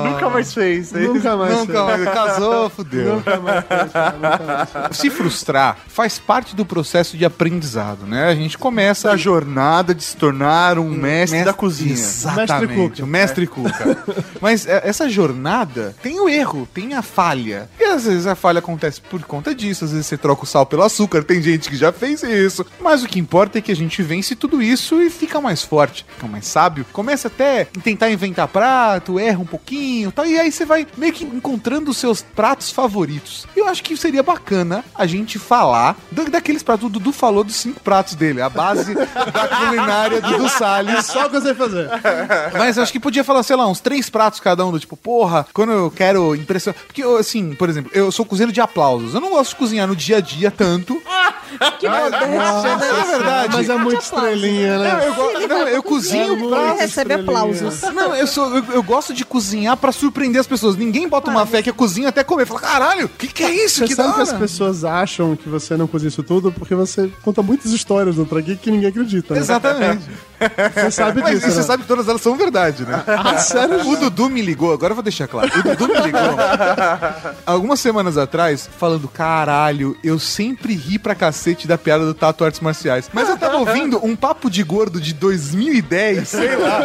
nunca mais fez. Nunca mais. Nunca mais. Casou, fudeu. Nunca mais fez, cara, nunca mais fez. Se frustrar faz parte do processo de aprendizado, né? A gente começa Essa jornada de se tornar um mestre, da cozinha. Exatamente, Mestre Cuca. o mestre Cuca. Mas é, essa jornada tem o erro, tem a falha. E às vezes a falha acontece por conta disso, às vezes você troca o sal pelo açúcar, tem gente que já fez isso. Mas o que importa é que a gente vence tudo isso e fica mais forte, fica mais sábio. Começa até a tentar inventar prato, erra um pouquinho, tal, e aí você vai meio que encontrando os seus pratos favoritos. Eu acho que seria bacana a gente falar da- daqueles pratos. O Dudu falou dos cinco pratos dele, a base da culinária do Dudu Salles. Só o que eu sei fazer. Mas eu acho que podia falar, sei lá, uns três pratos cada um, do tipo, porra, quando eu quero impressionar. Porque, eu, assim, por exemplo, eu sou cozinheiro de aplausos. Eu não gosto de cozinhar no dia a dia tanto. Que modéstia, né? é verdade. Mas é muito estrelinha, Não, né? eu, go- não, eu cozinho É pra. muito recebe estrelinha. aplausos. Não, eu, sou, eu, eu gosto de cozinhar pra surpreender as pessoas. Ninguém bota uma fé que eu cozinho até comer. Fala, caralho, o que, que é isso? Você que sabe que as hora?" pessoas acham que você não cozinha isso tudo porque você conta muitas histórias do Trageek que ninguém acredita. Né? Exatamente. Você sabe Mas disso, e você né? sabe que todas elas são verdade, né? Ah, sério? O Dudu me ligou, agora eu vou deixar claro. O Dudu me ligou algumas semanas atrás, falando: caralho, eu sempre ri pra cacete da piada do Tato Artes Marciais. Mas eu tava ouvindo um papo de gordo de 2010, sei lá.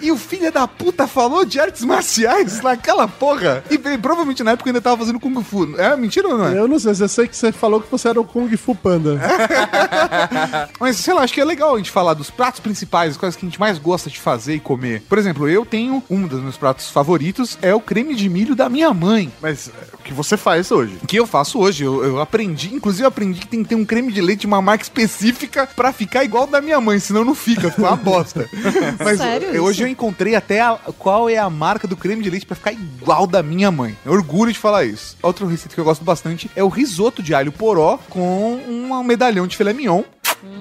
E o filho da puta falou de artes marciais naquela porra. E bem, provavelmente na época eu ainda tava fazendo Kung Fu. É mentira ou não é? Eu não sei, eu sei que você falou que você era o Kung Fu Panda. Mas, sei lá, acho que é legal a gente falar dos pratos principais, as coisas que a gente mais gosta de fazer e comer. Por exemplo, eu tenho um dos meus pratos favoritos, é o creme de milho da minha mãe. Mas é, o que você faz hoje? Que eu faço hoje, eu, eu aprendi, inclusive eu aprendi que tem que ter um creme de leite de uma marca específica pra ficar igual da minha mãe, senão não fica, fica uma bosta. Mas Sério isso? hoje eu encontrei até a- qual é a marca do creme de leite pra ficar igual da minha mãe. Eu orgulho de falar isso. Outra receita que eu gosto bastante é o risoto de alho poró com um medalhão de filé mignon.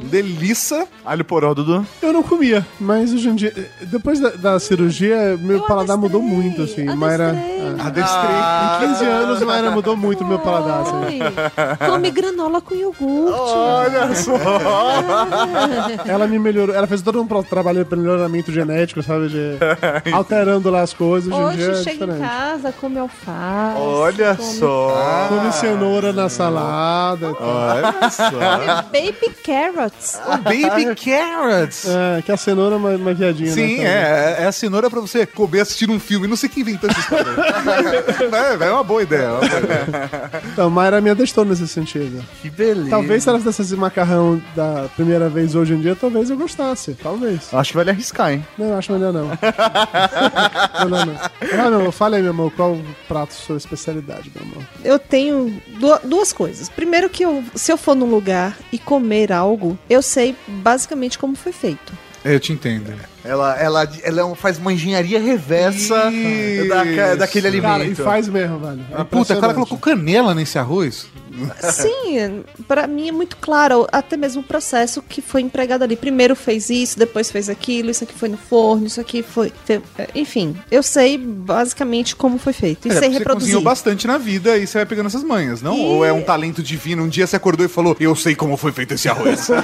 Delícia. Alho poró, Dudu. Eu não comia, mas hoje em dia, depois da, da cirurgia, meu paladar mudou muito, assim. Mayra. ah, Adestrei. Em 15 anos, Mayra mudou muito o meu paladar, assim. Come granola com iogurte. Olha só. Ela me melhorou, ela fez todo um trabalho de melhoramento genético, sabe? De alterando lá as coisas. Hoje, em dia Hoje é chega em casa, come alface. Olha come só. Come cenoura na salada e tal. Olha só. Baby carrots. O Baby Carrots. É, que a cenoura é uma, uma viadinha, Sim, né? é, é a cenoura pra você comer assistindo um filme. Não sei quem inventou essa história. é, é uma boa ideia. é uma boa ideia. Então, Mayra me adestou nesse sentido. Que beleza. Talvez se ela fizesse esse macarrão da primeira vez hoje em dia, talvez eu gostasse. Talvez. Acho que vale arriscar, hein? Não, eu acho melhor não. melhor não. Ah, não, fala aí, meu amor, qual prato sua especialidade, meu amor? Eu tenho du- duas coisas. Primeiro que eu, se eu for num lugar e comer algo, eu sei basicamente como foi feito. Eu te entendo. Ela, ela, ela é faz uma engenharia reversa Isso. da- daquele alimento. Cara, e faz mesmo, velho. É puta, o cara colocou canela nesse arroz? Sim, pra mim é muito claro, até mesmo o processo que foi empregado ali. Primeiro fez isso, depois fez aquilo, isso aqui foi no forno, isso aqui foi. fe- Enfim, eu sei basicamente como foi feito. E É, sei Você reproduzir. cozinhou bastante na vida e você vai pegando essas manhas, não? E- Ou é um talento divino? Um dia você acordou e falou, eu sei como foi feito esse arroz.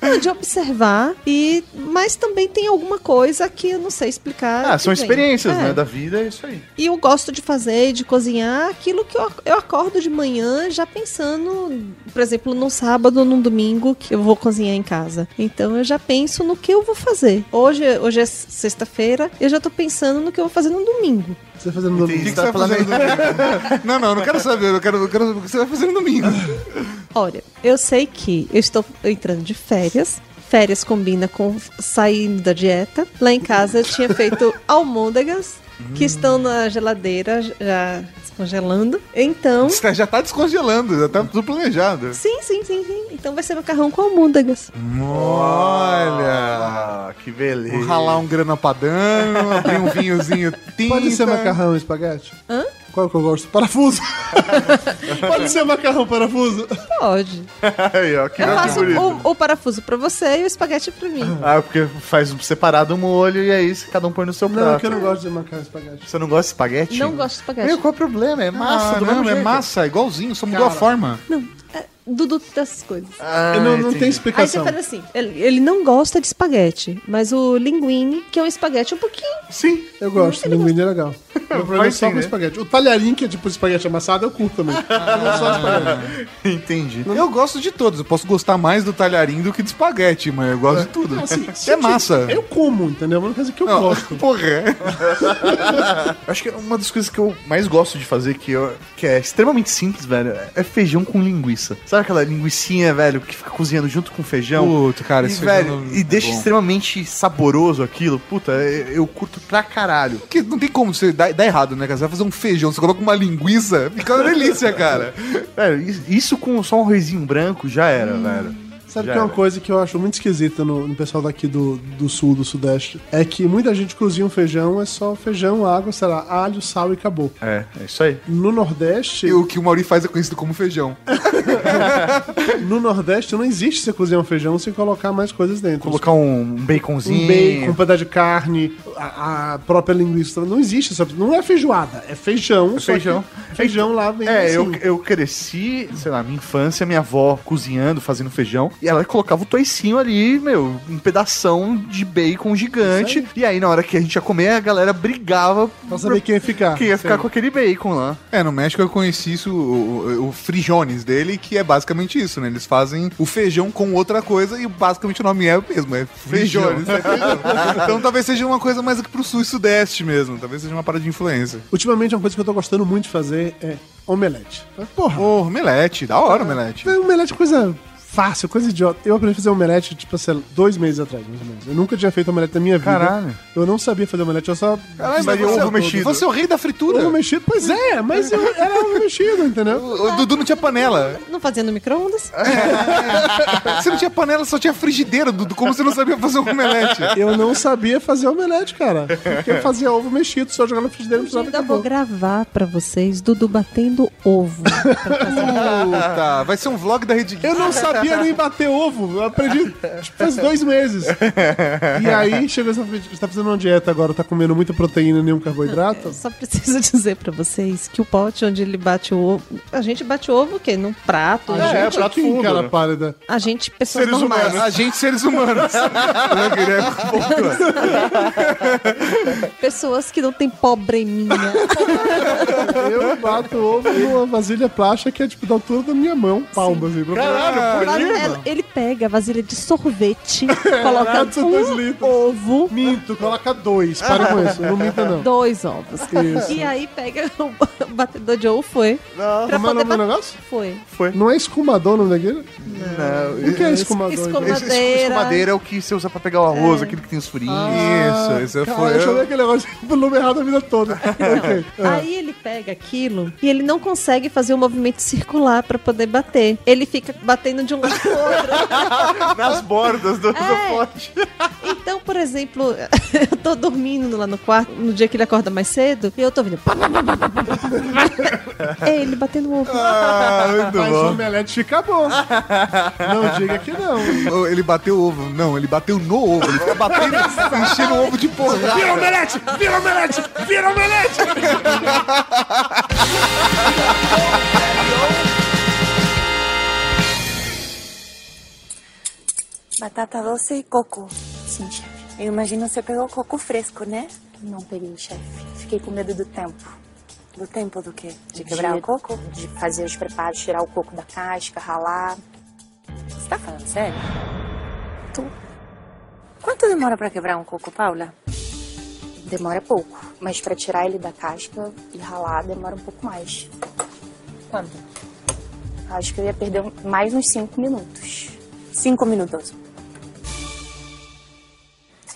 Não, de observar, e mas também tem alguma coisa que eu não sei explicar. Ah, são vem. experiências, É. né? Da vida, é isso aí. E eu gosto de fazer, de cozinhar aquilo que eu, eu acordo de manhã já pensando, por exemplo, num sábado ou num domingo que eu vou cozinhar em casa. Então eu já penso no que eu vou fazer. Hoje, hoje é sexta-feira, eu já tô pensando no que eu vou fazer no domingo. Você fazendo no O que, que você vai fazer no domingo? não, não, eu não quero saber. Eu quero, eu quero saber o que você vai fazer no domingo. Olha, eu sei que eu estou entrando de férias. Férias combina com saindo da dieta. Lá em casa eu tinha feito almôndegas que estão na geladeira já descongelando. Então, Você já tá descongelando, já tá tudo planejado. sim, sim, sim, sim. Então vai ser macarrão com almôndegas. Olha! Ah, que beleza. Vou ralar um grana padano, abrir um vinhozinho tinta. Pode ser macarrão e espaguete? Hã? Qual que eu gosto? Parafuso! Pode ser macarrão parafuso? Pode. Aí, ó, que Eu faço bonito. o, o parafuso pra você e o espaguete pra mim. Ah, porque faz separado o molho e aí cada um põe no seu prato. Não, que eu não gosto de macarrão e espaguete. Você não gosta de espaguete? Não gosto de espaguete. Meu, qual é o problema? É massa, Ah, do não, mesmo é jeito. massa, igualzinho, só mudou a forma. Não, é Dudu dessas coisas. Ah, não, não tem Aí você explicação. faz assim, ele, ele não gosta de espaguete, mas o linguine, que é um espaguete um pouquinho... Sim, eu gosto. Linguine é legal. Meu problema é só sim, com né? espaguete. O talharim, que é tipo espaguete amassado, eu curto também. não só espaguete. Entendi. Eu gosto de todos. Eu posso gostar mais do talharim do que de espaguete, mas eu gosto de tudo. Assim, é massa. Eu como, entendeu? Mas não quer dizer que eu Não, gosto. Porra. Acho que uma das coisas que eu mais gosto de fazer, que, eu, que é extremamente simples, velho, é feijão com linguiça. Sabe aquela linguicinha, velho, que fica cozinhando junto com feijão? Puta, cara, e, feijão velho, é e deixa bom. extremamente saboroso aquilo. Puta, eu, curto pra caralho. Porque não tem como você dar, dar errado, né, cara? Você vai fazer um feijão, você coloca uma linguiça, fica uma delícia, cara. Velho, is- isso com só um arrozinho branco já era, velho. Sabe Já que é uma coisa que eu acho muito esquisita no, no pessoal daqui do, do sul, do sudeste? É que muita gente cozinha um feijão, é só feijão, água, sei lá, alho, sal e acabou. É, é isso aí. No Nordeste, E o que o Mauri faz é conhecido como feijão. no Nordeste não existe você cozinhar um feijão sem colocar mais coisas dentro. Colocar um baconzinho. um bacon, um pedaço de carne, a, a própria linguiça. Não existe essa. Não é feijoada, é feijão. É só feijão. feijão lá vem É, assim. eu, eu cresci, sei lá, minha infância, minha avó cozinhando, fazendo feijão, e ela colocava o toicinho ali, meu, um pedação de bacon gigante, e aí na hora que a gente ia comer, a galera brigava Pra saber quem ia ficar. quem ia ficar Sei. com aquele bacon lá. É, no México eu conheci isso, o, o, o frijones dele, que é basicamente isso, né? Eles fazem o feijão com outra coisa e basicamente o nome é o mesmo, é frijones. é feijão. então talvez seja uma coisa mais aqui pro sul e sudeste mesmo, talvez seja uma parada de influência. Ultimamente, uma coisa que eu tô gostando muito de fazer é omelete. Porra, Ô, omelete, da hora omelete. é omelete é coisa fácil, coisa idiota. Eu aprendi a fazer omelete, tipo, sei lá, dois meses atrás, mais ou menos. Eu nunca tinha feito omelete na minha vida. Caralho. Eu não sabia fazer omelete, eu só. Caralho, Mas você, ovo mexido. você é o rei da fritura. Ovo mexido? Pois é, mas eu era ovo mexido, entendeu? O, o Dudu não tinha panela. Não fazia no micro-ondas? Você não tinha panela, só tinha frigideira, Dudu. Como você não sabia fazer omelete? Eu não sabia fazer omelete, cara. Porque eu fazia ovo mexido, só jogar na frigideira e precisava Ainda vou gravar pra vocês Dudu batendo ovo. Puta, vai ser um vlog da Rede Geek. Eu não sabia nem bater ovo. Eu aprendi tipo, faz dois meses. E aí chegou essa frente. Você tá fazendo uma dieta agora, tá comendo muita proteína e nenhum carboidrato? Só preciso dizer pra vocês que o pote onde ele bate o ovo. A gente bate o ovo o quê? Num prato? A né? gente aqui, cara pálida. A gente, pessoas Seres normais. humanos. A gente, seres humanos. Pessoas que não têm pobreminha. Eu bato ovo numa vasilha plástica que é tipo da altura da minha mão, palma assim. Pra Caralho, Imagina. ele pega a vasilha de sorvete, coloca são dois um ovo, Minto, coloca dois. Para com isso, não minta não. dois ovos. Isso. E aí pega o batedor de ovo, foi. Pra Como é o nome do negócio? Foi. Não é escumador o nome daquele? Não, O que é escumador? Esse- esse escumadeira é o que você usa pra pegar o arroz, aquele que tem os furinhos. Isso, isso Cara, foi. eu chamei aquele negócio pelo nome errado a vida toda. ok. Ah. Aí ele pega aquilo e ele não consegue fazer o movimento circular pra poder bater. Ele fica batendo de um outro. Nas bordas do, do É. pote. Então, por exemplo, eu tô dormindo lá no quarto, no dia que ele acorda mais cedo, e eu tô ouvindo. É ele batendo o ovo. Ah, muito Mas o bom. omelete fica bom. Não diga que não. Ele bateu o ovo. Não, ele bateu no ovo. Ele fica batendo, enchendo o ovo de porra. Vira omelete! Vira omelete! Vira omelete! Batata doce e coco. Sim, chefe. Eu imagino você pegou coco fresco, né? Não peguei, chefe. Fiquei com medo do tempo. Do tempo do quê? De quebrar De- o coco? De fazer os preparos, tirar o coco da casca, ralar. Você tá falando sério? Tu. Quanto demora pra quebrar um coco, Paula? Demora pouco, mas pra tirar ele da casca e ralar demora um pouco mais. Quanto? Acho que eu ia perder mais uns 5 minutos. Cinco minutos.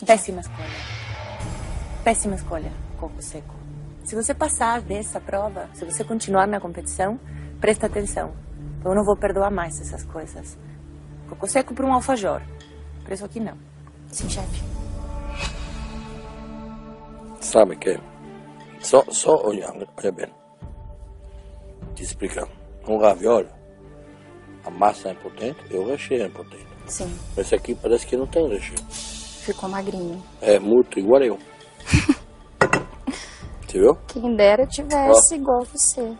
Péssima escolha. Péssima escolha, coco seco. Se você passar dessa prova, se você continuar na competição, presta atenção. Eu não vou perdoar mais essas coisas. Coco seco para um alfajor. Preço aqui não. Sim, chefe. Sabe que só, só olhando, olha bem. Te explicando. Um ravioli, a massa é potente e o recheio é potente. Sim. Esse aqui parece que não tem recheio. Ficou magrinho. É muito igual eu. Você viu? Quem dera tivesse igual você.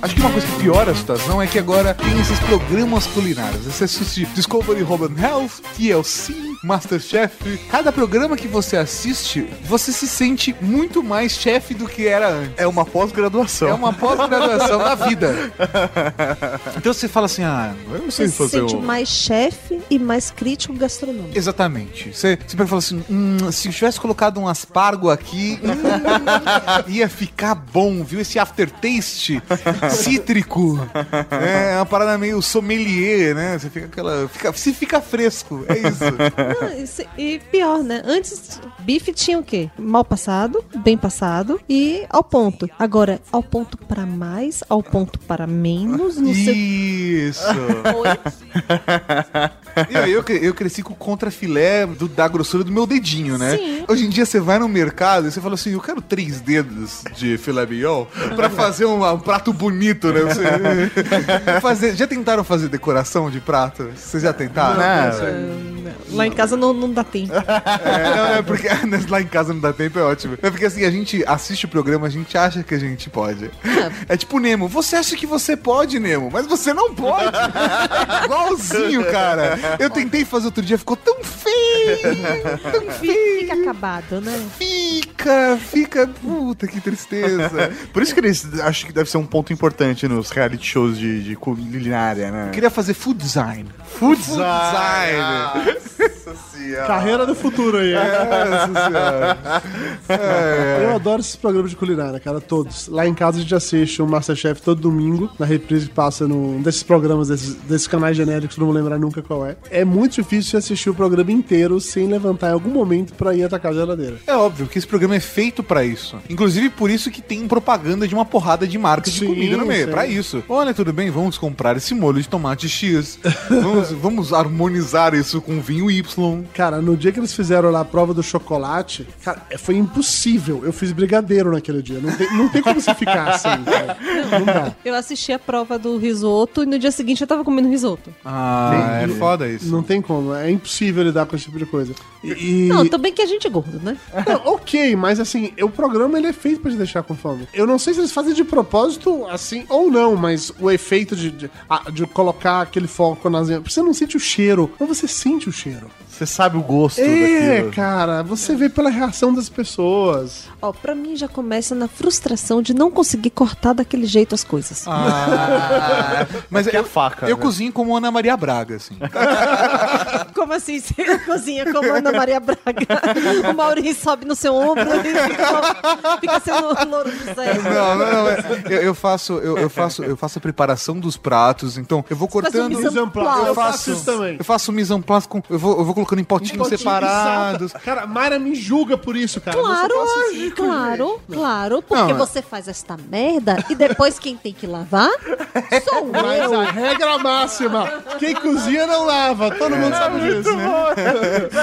Acho que uma coisa que piora a situação é que agora tem esses programas culinários. Você assiste Discovery Home and Health, TLC, Masterchef. Cada programa que você assiste, você se sente muito mais chefe do que era antes. É uma pós-graduação. É uma pós-graduação da vida. Então você fala assim, ah, eu não sei Você se fazer sente um... mais chefe e mais crítico gastronômico. Exatamente. Você, você pega e fala assim: hum, se eu tivesse colocado um aspargo aqui, hum, ia ficar bom, viu? Esse aftertaste cítrico. É uma parada meio sommelier, né? Você fica aquela. Fica, se fica fresco, é isso. Não, e pior, né? Antes, bife tinha o quê? Mal passado, bem passado e ao ponto. Agora, ao ponto para mais, ao ponto para menos, no seu... Isso. Eu, eu, eu cresci com o contrafilé do- da grossura do meu dedinho, né? Sim. Hoje em dia você vai no mercado e você fala assim: eu quero três dedos de filé mignon pra fazer um, um prato bonito, né? Você- fazer, já tentaram fazer decoração de prato? Vocês já tentaram? Lá em casa não, não dá tempo. É, não, é porque lá em casa não dá tempo, é ótimo. É porque assim, a gente assiste o programa, a gente acha que a gente pode. É tipo Nemo, você acha que você pode, Nemo, mas você não pode. É igualzinho, cara. Eu tentei fazer outro dia, ficou tão feio. Tão feio. Fica acabado, né? Fica, fica. Puta, que tristeza. Por isso que eles acho que deve ser um ponto importante nos reality shows de, de culinária, né? Eu queria fazer food design. Food design. senhora. Carreira do futuro aí. Nossa senhora. É, Eu adoro esses programas de culinária, cara, todos. Lá em casa a gente assiste o Masterchef todo domingo, na reprise que passa num desses programas, desses, desses canais genéricos, não vou lembrar nunca qual é. É muito difícil assistir o programa inteiro sem levantar em algum momento pra ir atacar a geladeira. É óbvio que esse programa é feito pra isso. Inclusive por isso que tem propaganda de uma porrada de marcas de Sim, comida no meio. sim. Pra isso. Olha, tudo bem, vamos comprar esse molho de tomate X. vamos, vamos harmonizar isso com vinho Y. Cara, no dia que eles fizeram lá a prova do chocolate, cara, é- foi impossível. Eu fiz brigadeiro naquele dia. Não tem, não tem como você ficar assim, cara. Não dá. Eu assisti a prova do risoto e no dia seguinte eu tava comendo risoto. Ah, é foda isso. Não tem como. É impossível lidar com esse tipo de coisa. E, Não, também que a gente é gordo, né? Não, ok, mas assim, o programa ele é feito pra te deixar com fome. Eu não sei se eles fazem de propósito assim ou não, mas o efeito de, de, de colocar aquele foco nas. Você não sente o cheiro, mas você sente o cheiro. Você sabe o gosto É, daquilo. cara, você vê pela reação das pessoas. Ó, pra mim já começa na frustração de não conseguir cortar daquele jeito as coisas. Ah, mas É que é eu, faca, eu né? cozinho como Ana Maria Braga, assim. Como assim você cozinha como Ana Maria Braga? O Maurício sobe no seu ombro e fica, fica sendo o louro do Zé. Não, não, não. é- Eu, eu faço, eu, eu faço, eu faço a preparação dos pratos. Então, eu vou faz um cortando. mise en place. eu Eu faço faço isso também. Eu faço mise en place com. Eu vou, eu vou colocando em potinhos Potinho separados. exato. Cara, Mayra me julga por isso, cara. Claro, claro, claro, porque Não, você faz esta merda e depois quem tem que lavar sou Mas eu. a regra máxima: quem cozinha não lava. Todo mundo sabe disso, né?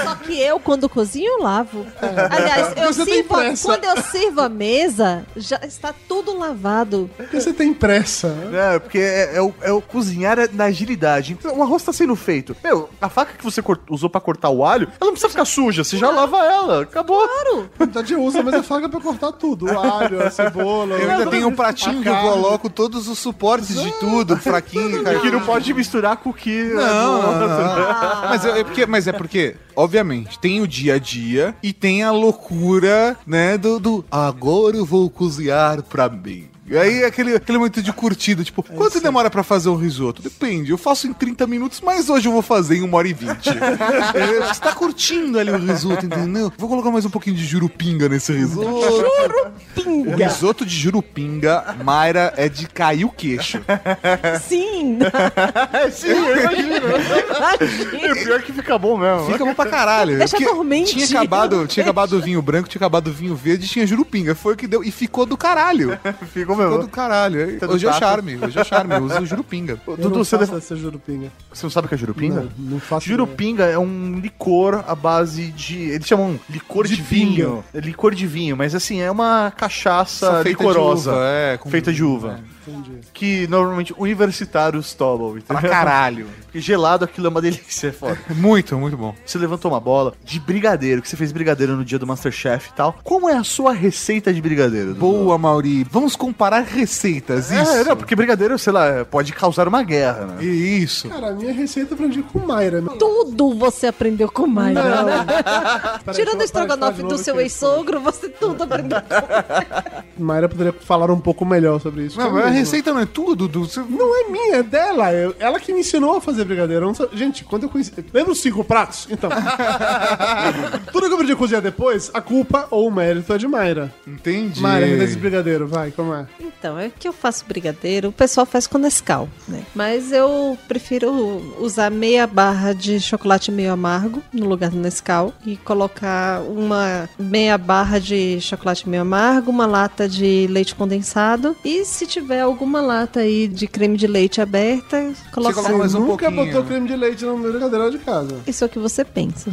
Só que eu, quando cozinho, eu lavo. Aliás, eu Você tem sirvo, pressa. quando eu sirvo a mesa, já está tudo lavado. Porque você tem pressa. É, porque é, é o, é o cozinhar é na agilidade. Então, o arroz tá sendo feito. Meu, a faca que você usou pra cortar o alho, ela não precisa ficar suja. Você já lava ela. Acabou. Claro. Na verdade, usa, mas a faca pra cortar tudo: o alho, a cebola. Eu ainda tenho um pratinho que eu coloco todos os suportes de tudo, fraquinho, cara. Que não pode misturar com o que... Não, não, não. Ah. Mas, é porque, mas é porque, obviamente, tem o dia a dia e tem a loucura, né, do, do agora eu vou cozinhar pra mim. E aí aquele, aquele momento de curtida, tipo, quanto demora pra fazer um risoto? Depende, eu faço em 30 minutos, mas hoje eu vou fazer em 1 hora e 20. É, Você tá curtindo ali o risoto, entendeu? Vou colocar mais um pouquinho de jurupinga nesse risoto. Jurupinga! O risoto de jurupinga, Mayra, é de cair o queixo. Sim. Sim, eu imagino. E o pior é que fica bom mesmo. Fica bom pra caralho. Deixa Porque dormente. Tinha acabado, tinha acabado o vinho branco, tinha acabado o vinho verde, tinha jurupinga. Foi o que deu. E ficou do caralho. Ficou Ficou do caralho. Tá Hoje é charme. Hoje é o charme. Eu uso jurupinga. Eu Dudu, não você, deve- essa jurupinga. você não sabe o que é jurupinga? Não, não faço Jurupinga é um licor à base de. Eles chamam licor de, De vinho. É licor de vinho, mas assim, é uma cachaça Só feita de licorosa. uva, é, com- feita de uva. Entendi. Que normalmente universitários tomam. Pra entendeu? caralho. Porque gelado aquilo é uma delícia, é foda. Muito, muito bom. Você levantou uma bola de brigadeiro, que você fez brigadeiro no dia do Masterchef e tal. Como é a sua receita de brigadeiro? Boa, Mauri. Vamos comparar receitas. Isso. É, não, porque brigadeiro, sei lá, pode causar uma guerra, né? Isso. Cara, a minha receita eu aprendi com Mayra. né? Tudo você aprendeu com Mayra? Peraí, Tirando o estrogonofe do seu ex-sogro, você tudo aprendeu com Mayra poderia falar um pouco melhor sobre isso. Não, mas a receita não é tudo, Dudu. Você... Não é minha, é dela. Eu- ela que me ensinou a fazer brigadeiro. Eu não sabia- Gente, quando eu conheci. Lembra os cinco pratos? Então. Tudo que eu aprendi a cozinhar depois, a culpa ou o mérito é de Mayra. Entendi. Mayra, desse brigadeiro, vai, como é? Então, é que eu faço brigadeiro, o pessoal faz com Nescau, né? Mas eu prefiro usar meia barra de chocolate meio amargo no lugar do Nescau e colocar uma meia barra de chocolate meio amargo, uma lata de leite condensado e se tiver alguma lata aí de creme de leite aberta, coloca coloca mais um Nunca botou creme de leite na brigadeira de casa. Isso é o que você pensa.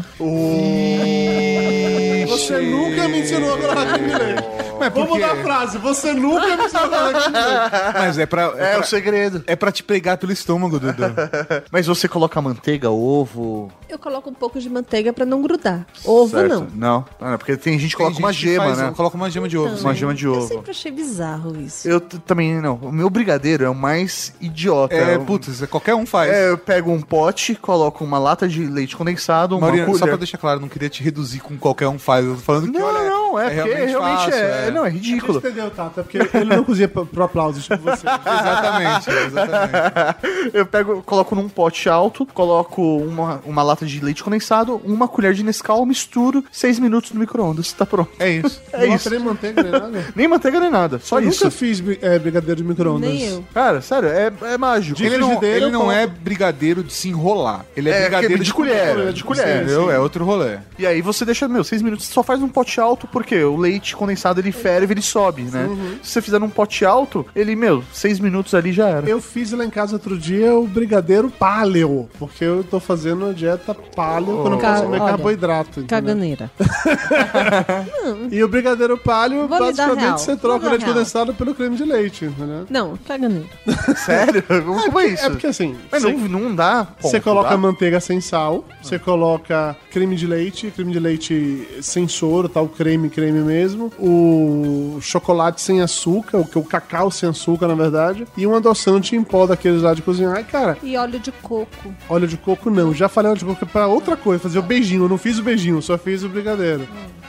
Você nunca me ensinou a colocar creme de leite. Mas Vamos porque- mudar a frase. Você nunca me ensinou a colocar creme de leite. Mas é pra. É, É pra, o segredo. é pra te pegar pelo estômago, Dudu. Mas você coloca manteiga, ovo. Eu coloco um pouco de manteiga pra não grudar. Ovo certo? não. Não. Ah, porque tem gente que coloca uma gente que gema, faz- né? Coloca uma gema de ovo. Uma sim. gema de Eu ovo. sempre achei bizarro isso. Eu também não. O meu brigadeiro é o mais idiota. É, Eu- putz, qualquer um faz. É, eu pego um pote, coloco uma lata de leite condensado, uma Maurino, só colher. pra deixar claro, não queria te reduzir com qualquer um faz. Eu tô falando que, Não, olha, não, Não, é, É porque realmente realmente fácil, é, é. Não, é A gente ridículo. entendeu, Tato. É porque ele não cozinha pro, pro aplauso, tipo você. Exatamente, exatamente. Eu pego, coloco num pote alto, coloco uma, uma lata de leite condensado, uma colher de Nescau, misturo, seis minutos no micro-ondas. Tá pronto. É isso. É não isso. tem manteiga nem nada. Nem manteiga nem nada, só eu isso. nunca fiz é, brigadeiro de micro-ondas. Nem eu. Cara, sério, é, é mágico. Ele não, frigideira ele eu não é brigadeiro de se enrolar. Ele é, É, brigadeiro aquele de colher, colher, de colher. Entendeu? É outro rolê. E aí você deixa, meu, seis minutos, só faz num pote alto, porque o leite condensado ele ferve, ele sobe, né? Se você fizer num pote alto, ele, meu, seis minutos ali já era. Eu fiz lá em casa outro dia o brigadeiro paleo, porque eu tô fazendo a dieta paleo, que eu não posso comer olha, carboidrato. entendeu? Caganeira. E o brigadeiro paleo, Vou basicamente, você troca o leite real. condensado pelo creme de leite, entendeu? Não, caganeira. Sério? Como é isso? É porque assim, Mas você, não, não dá. você ponto, coloca dá? manteiga sem sal, você coloca creme de leite, creme de leite sem soro? O creme, creme mesmo. O chocolate sem açúcar, o que o cacau sem açúcar, na verdade. E um adoçante em pó daqueles lá de cozinhar. E, cara, E óleo de coco. óleo de coco não. Já falei óleo de coco é pra outra coisa, fazer o beijinho. Eu não fiz o beijinho, só fiz o brigadeiro.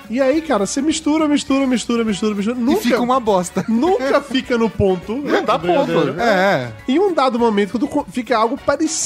E aí, cara, você mistura, mistura, mistura, mistura, mistura. Nunca, E fica uma bosta. nunca fica no ponto. Não dá ponto. É. Em um dado momento, quando fica algo parecido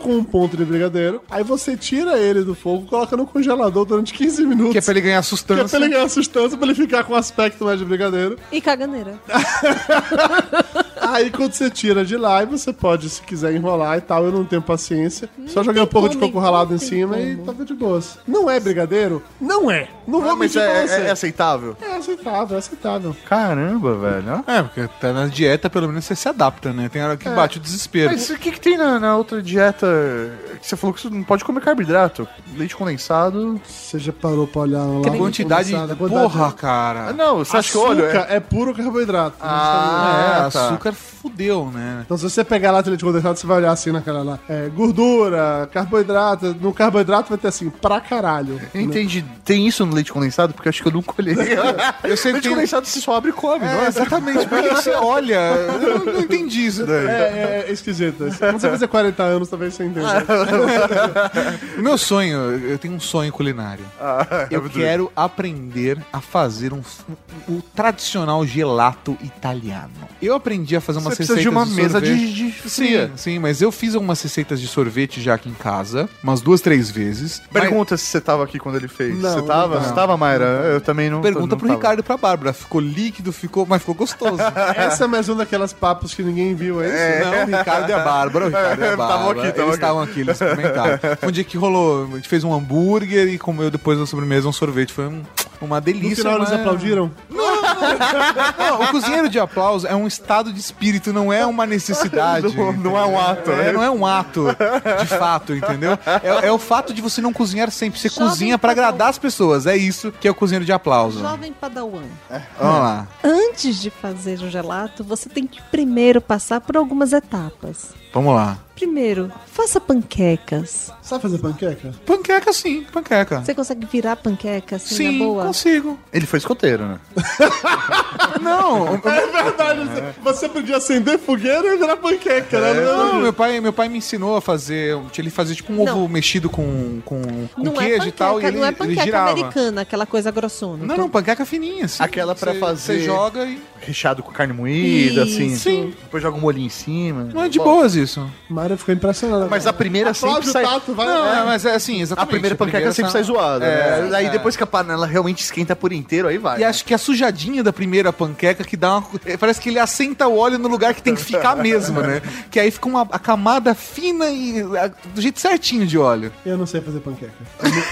com um ponto de brigadeiro, aí você tira ele do fogo, coloca no congelador durante 15 minutos. Que é pra ele ganhar Que é sustância. pra ele ganhar sustância, pra ele ficar com aspecto mais de brigadeiro. E caganeira. Aí quando você tira de lá, e você pode, se quiser enrolar e tal, eu não tenho paciência. Só joguei um pouco de como, coco ralado não em cima e como. tava de boas. Não é brigadeiro? Não é. Não vou Ah, mentir pra é, você. é, é aceitável? É aceitável, é aceitável. Caramba, velho. É, porque tá na dieta, pelo menos você se adapta, né? Tem hora que bate o desespero. Mas o que, que tem na, na outra dieta que você falou que você não pode comer carboidrato? Leite condensado. Você já parou pra olhar lá? A quantidade. Porra, cara. não, você acha que olho? Açúcar É... é puro carboidrato. Ah, é, tá. açúcar fudeu, né? Então, se você pegar lá leite condensado, você vai olhar assim naquela lá. É, gordura, carboidrato. No carboidrato vai ter assim, pra caralho. Eu entendi. Tem isso no leite condensado? Porque acho que eu não colhei. Eu sei leite tem... condensado se só abre e come, não É, é? exatamente. Por que que você olha? Eu não, entendi isso daí. É, é, é esquisito. Quando você fazer 40 anos, talvez você entenda. O meu sonho, eu tenho um sonho culinário. Ah, eu quero aprender a fazer um, um- o tradicional gelato italiano. Eu aprendi a fazer umas Você precisa receitas de uma mesa sorvete. de, de Sim, sim, mas eu fiz algumas receitas de sorvete já aqui em casa, umas duas, três vezes. Pergunta se você tava aqui quando ele fez. Não, você tava? não. Você tava, Mayra? Eu também não. Pergunta não pro tava. Ricardo e pra Bárbara. Ficou líquido, ficou, mas ficou gostoso. Essa é mais um daquelas papos que ninguém viu, é isso? Não, o Ricardo e a Bárbara. O Ricardo e a Tavam Bárbara. aqui, tavam eles aqui. estavam aqui, eles experimentaram. Foi um dia que rolou, a gente fez um hambúrguer e comeu depois na sobremesa um sorvete. Foi um- uma delícia. No final eles mas- aplaudiram? Não, o cozinheiro de aplauso é um estado de espírito, não é uma necessidade. Não- não é um ato, É, né? não é um ato de fato, entendeu? É, é o fato de você não cozinhar sempre. Você Jovem cozinha pra Padawan. agradar as pessoas. É isso que é o cozinheiro de aplauso. Jovem Padawan. Vamos lá. Antes de fazer o gelato, você tem que primeiro passar por algumas etapas. Vamos lá. Primeiro, faça panquecas. Sabe fazer panqueca? Panqueca sim, panqueca. Você consegue virar panqueca assim Sim, na boa? consigo. Ele foi escoteiro, né? Não, É verdade. Você podia acender fogueira e virar panqueca, né? Não, meu pai, meu pai me ensinou a fazer. Ele fazia tipo um Não. ovo mexido com, com, com é queijo panqueca, e tal. E ele, não é panqueca girava. americana, aquela coisa grossona. Não, não, panqueca fininha, assim. Aquela pra Você- fazer- Você joga e. Recheado com carne moída, assim. Isso. Sim. Depois joga um molhinho em cima. Não é de Bom, boas isso. Mário ficou impressionada. Mas a primeira sempre sai. Tato, vai. Não, é. é, mas é assim, A exatamente. primeira panqueca sempre sai zoada. É, né? Aí é. depois que a panela realmente esquenta por inteiro, aí vai. E acho que a sujadinha da primeira panqueca que dá uma. Parece que ele assenta o óleo no lugar que tem que ficar mesmo, né? Que aí fica uma a camada fina e a- do jeito certinho de óleo. Eu não sei fazer panqueca.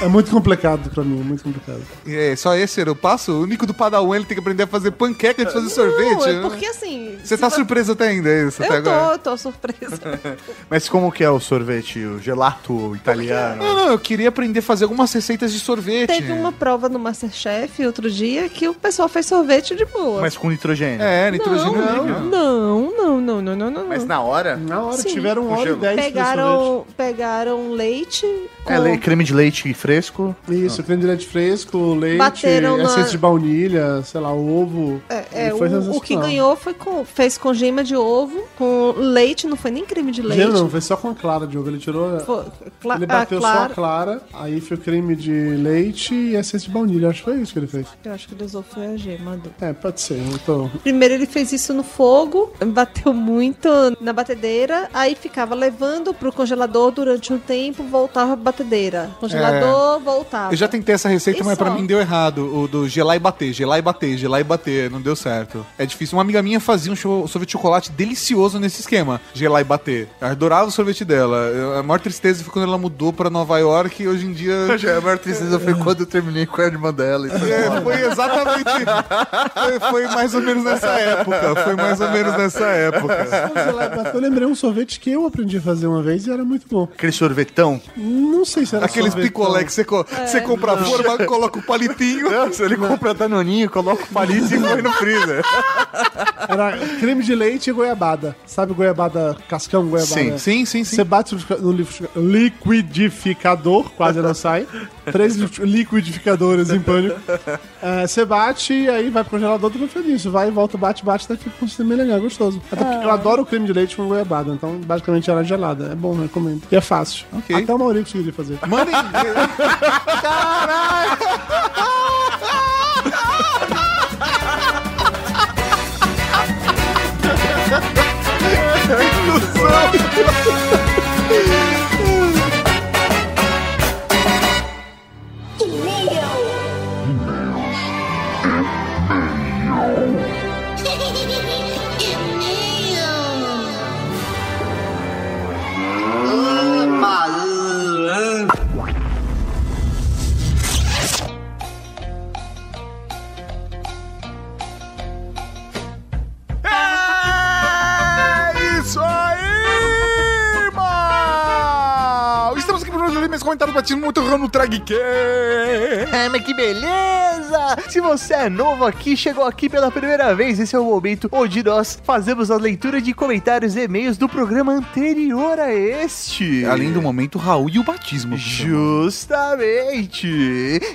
É É muito complicado pra mim, é muito complicado. E é só esse era o passo? O único do Padawan ele tem que aprender a fazer panqueca de fazer sorvete. Não, é né? porque assim... Você tá surpreso até ainda, é isso? até Eu agora? tô, tô surpresa. Mas como que é o sorvete, o gelato italiano? Não, não, eu queria aprender a fazer algumas receitas de sorvete. Teve uma prova no Masterchef outro dia que o pessoal fez sorvete de boa. Mas com nitrogênio. É, nitrogênio não, líquido. não, não, não, não, não, não. Mas na hora. Na hora, Sim. tiveram uma hora e dez de fazer sorvete. Pegaram, pegaram leite com... É, le- creme de leite fresco. Isso, creme de leite fresco, leite, Bateram na- essência de baunilha, sei lá, ovo. É, É, o, o que ganhou foi com, fez com gema de ovo, com leite, não foi nem creme de leite. Gelo não, foi só com a clara de ovo. Ele tirou. Foi- cla- ele bateu a só a clara. clara, aí foi creme de leite e essência de baunilha. Acho que foi isso que ele fez. Eu acho que ele usou foi a gema. do- É, pode ser. Tô... Primeiro ele fez isso no fogo, bateu muito na batedeira, aí ficava levando pro congelador durante um tempo, voltava pra batedeira. Congelador, voltava. Eu já tentei essa receita, E mas pra mim deu errado. O do gelar e bater, gelar e bater, gelar e bater. Não deu certo. É difícil. Uma amiga minha fazia um sorvete de chocolate delicioso nesse esquema. Gelar e bater. Eu adorava o sorvete dela. A maior tristeza foi quando ela mudou pra Nova York e hoje em dia... A maior tristeza foi quando eu terminei com a irmã dela. e foi É, foi exatamente. Foi, foi mais ou menos nessa época. Foi mais ou menos nessa época. Eu lembrei um sorvete que eu aprendi a fazer uma vez e era muito bom. Aquele sorvetão. Não sei se era Aqueles picolé que você, co- você compra a forma, coloca o palitinho. Não, se ele compra danoninho, coloca o palito e põe no freezer. Era creme de leite e goiabada. Sabe goiabada, cascão goiabada? Sim, sim, sim, sim. Você bate no liquidificador, quase não sai. Três li- liquidificadores em pânico. É, Você bate e aí vai pro congelador e fica nisso. Vai, volta, bate, bate, até fica com um sistema legal, gostoso. Até porque eu adoro o creme de leite com goiabada, então basicamente era gelada. É bom, recomendo. E é fácil. Ok. Até o Maurício conseguiria fazer. Mandem. É Estamos comentários batidos muito no Tragique. É, mas que beleza! Se você é novo aqui, chegou aqui pela primeira vez, esse é o momento onde nós fazemos a leitura de comentários e e-mails do programa anterior a este. Além do momento Raul e o batismo. Justamente!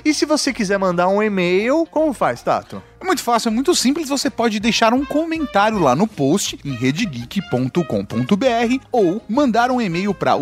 E se você quiser mandar um e-mail, como faz, Tato? É muito fácil, é muito simples. Você pode deixar um comentário lá no post em redgeek.com.br ou mandar um e-mail para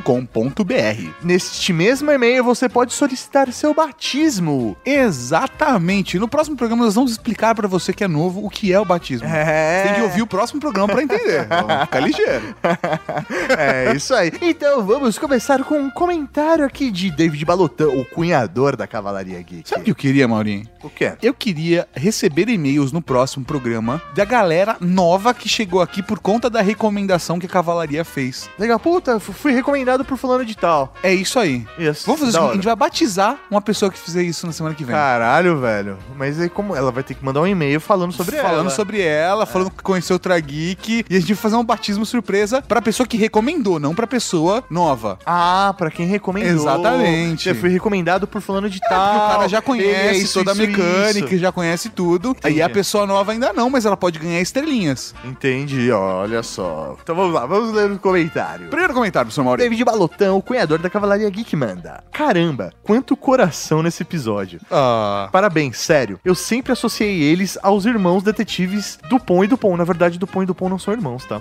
ultrageek.redgeek.com.br. Neste mesmo e-mail você pode solicitar seu batismo. Exatamente. No próximo programa nós vamos explicar para você que é novo o que é o batismo. É. Tem que ouvir o próximo programa para entender. Vamos ficar ligeiro. É isso aí. Então vamos começar com um comentário aqui de David Balotão, o cunhador da Cavalaria Geek. Sabe o que eu queria, Maurinho? O quê? Eu queria receber e-mails no próximo programa da galera nova que chegou aqui por conta da recomendação que a Cavalaria fez. Legal, puta, fui recomendado por fulano de tal. É isso aí. Isso. Vamos fazer o da seguinte, a gente vai batizar uma pessoa que fizer isso na semana que vem. Caralho, velho. Mas aí como ela vai ter que mandar um e-mail falando sobre ela. falando sobre ela, falando que conheceu o Trageek. E a gente vai fazer um batismo surpresa pra pessoa que recomendou, não pra pessoa nova. Ah, pra quem recomendou. Exatamente. Eu fui recomendado por fulano de Porque tal. o cara já conhece é isso, toda a isso, mecânica, isso. já conhece tudo. Entendi. Aí a pessoa nova ainda não, mas ela pode ganhar estrelinhas. Entendi, olha só. Então vamos lá, vamos ler o comentário. Primeiro comentário, professor Maurício. David Balotão, o cunhador da Cavalaria Geek, manda. Caramba, quanto coração nesse episódio. Ah. Parabéns, sério. Eu sempre associei eles aos irmãos detetives Dupont e Dupont. Na verdade, Dupont e Dupont não são irmãos, tá?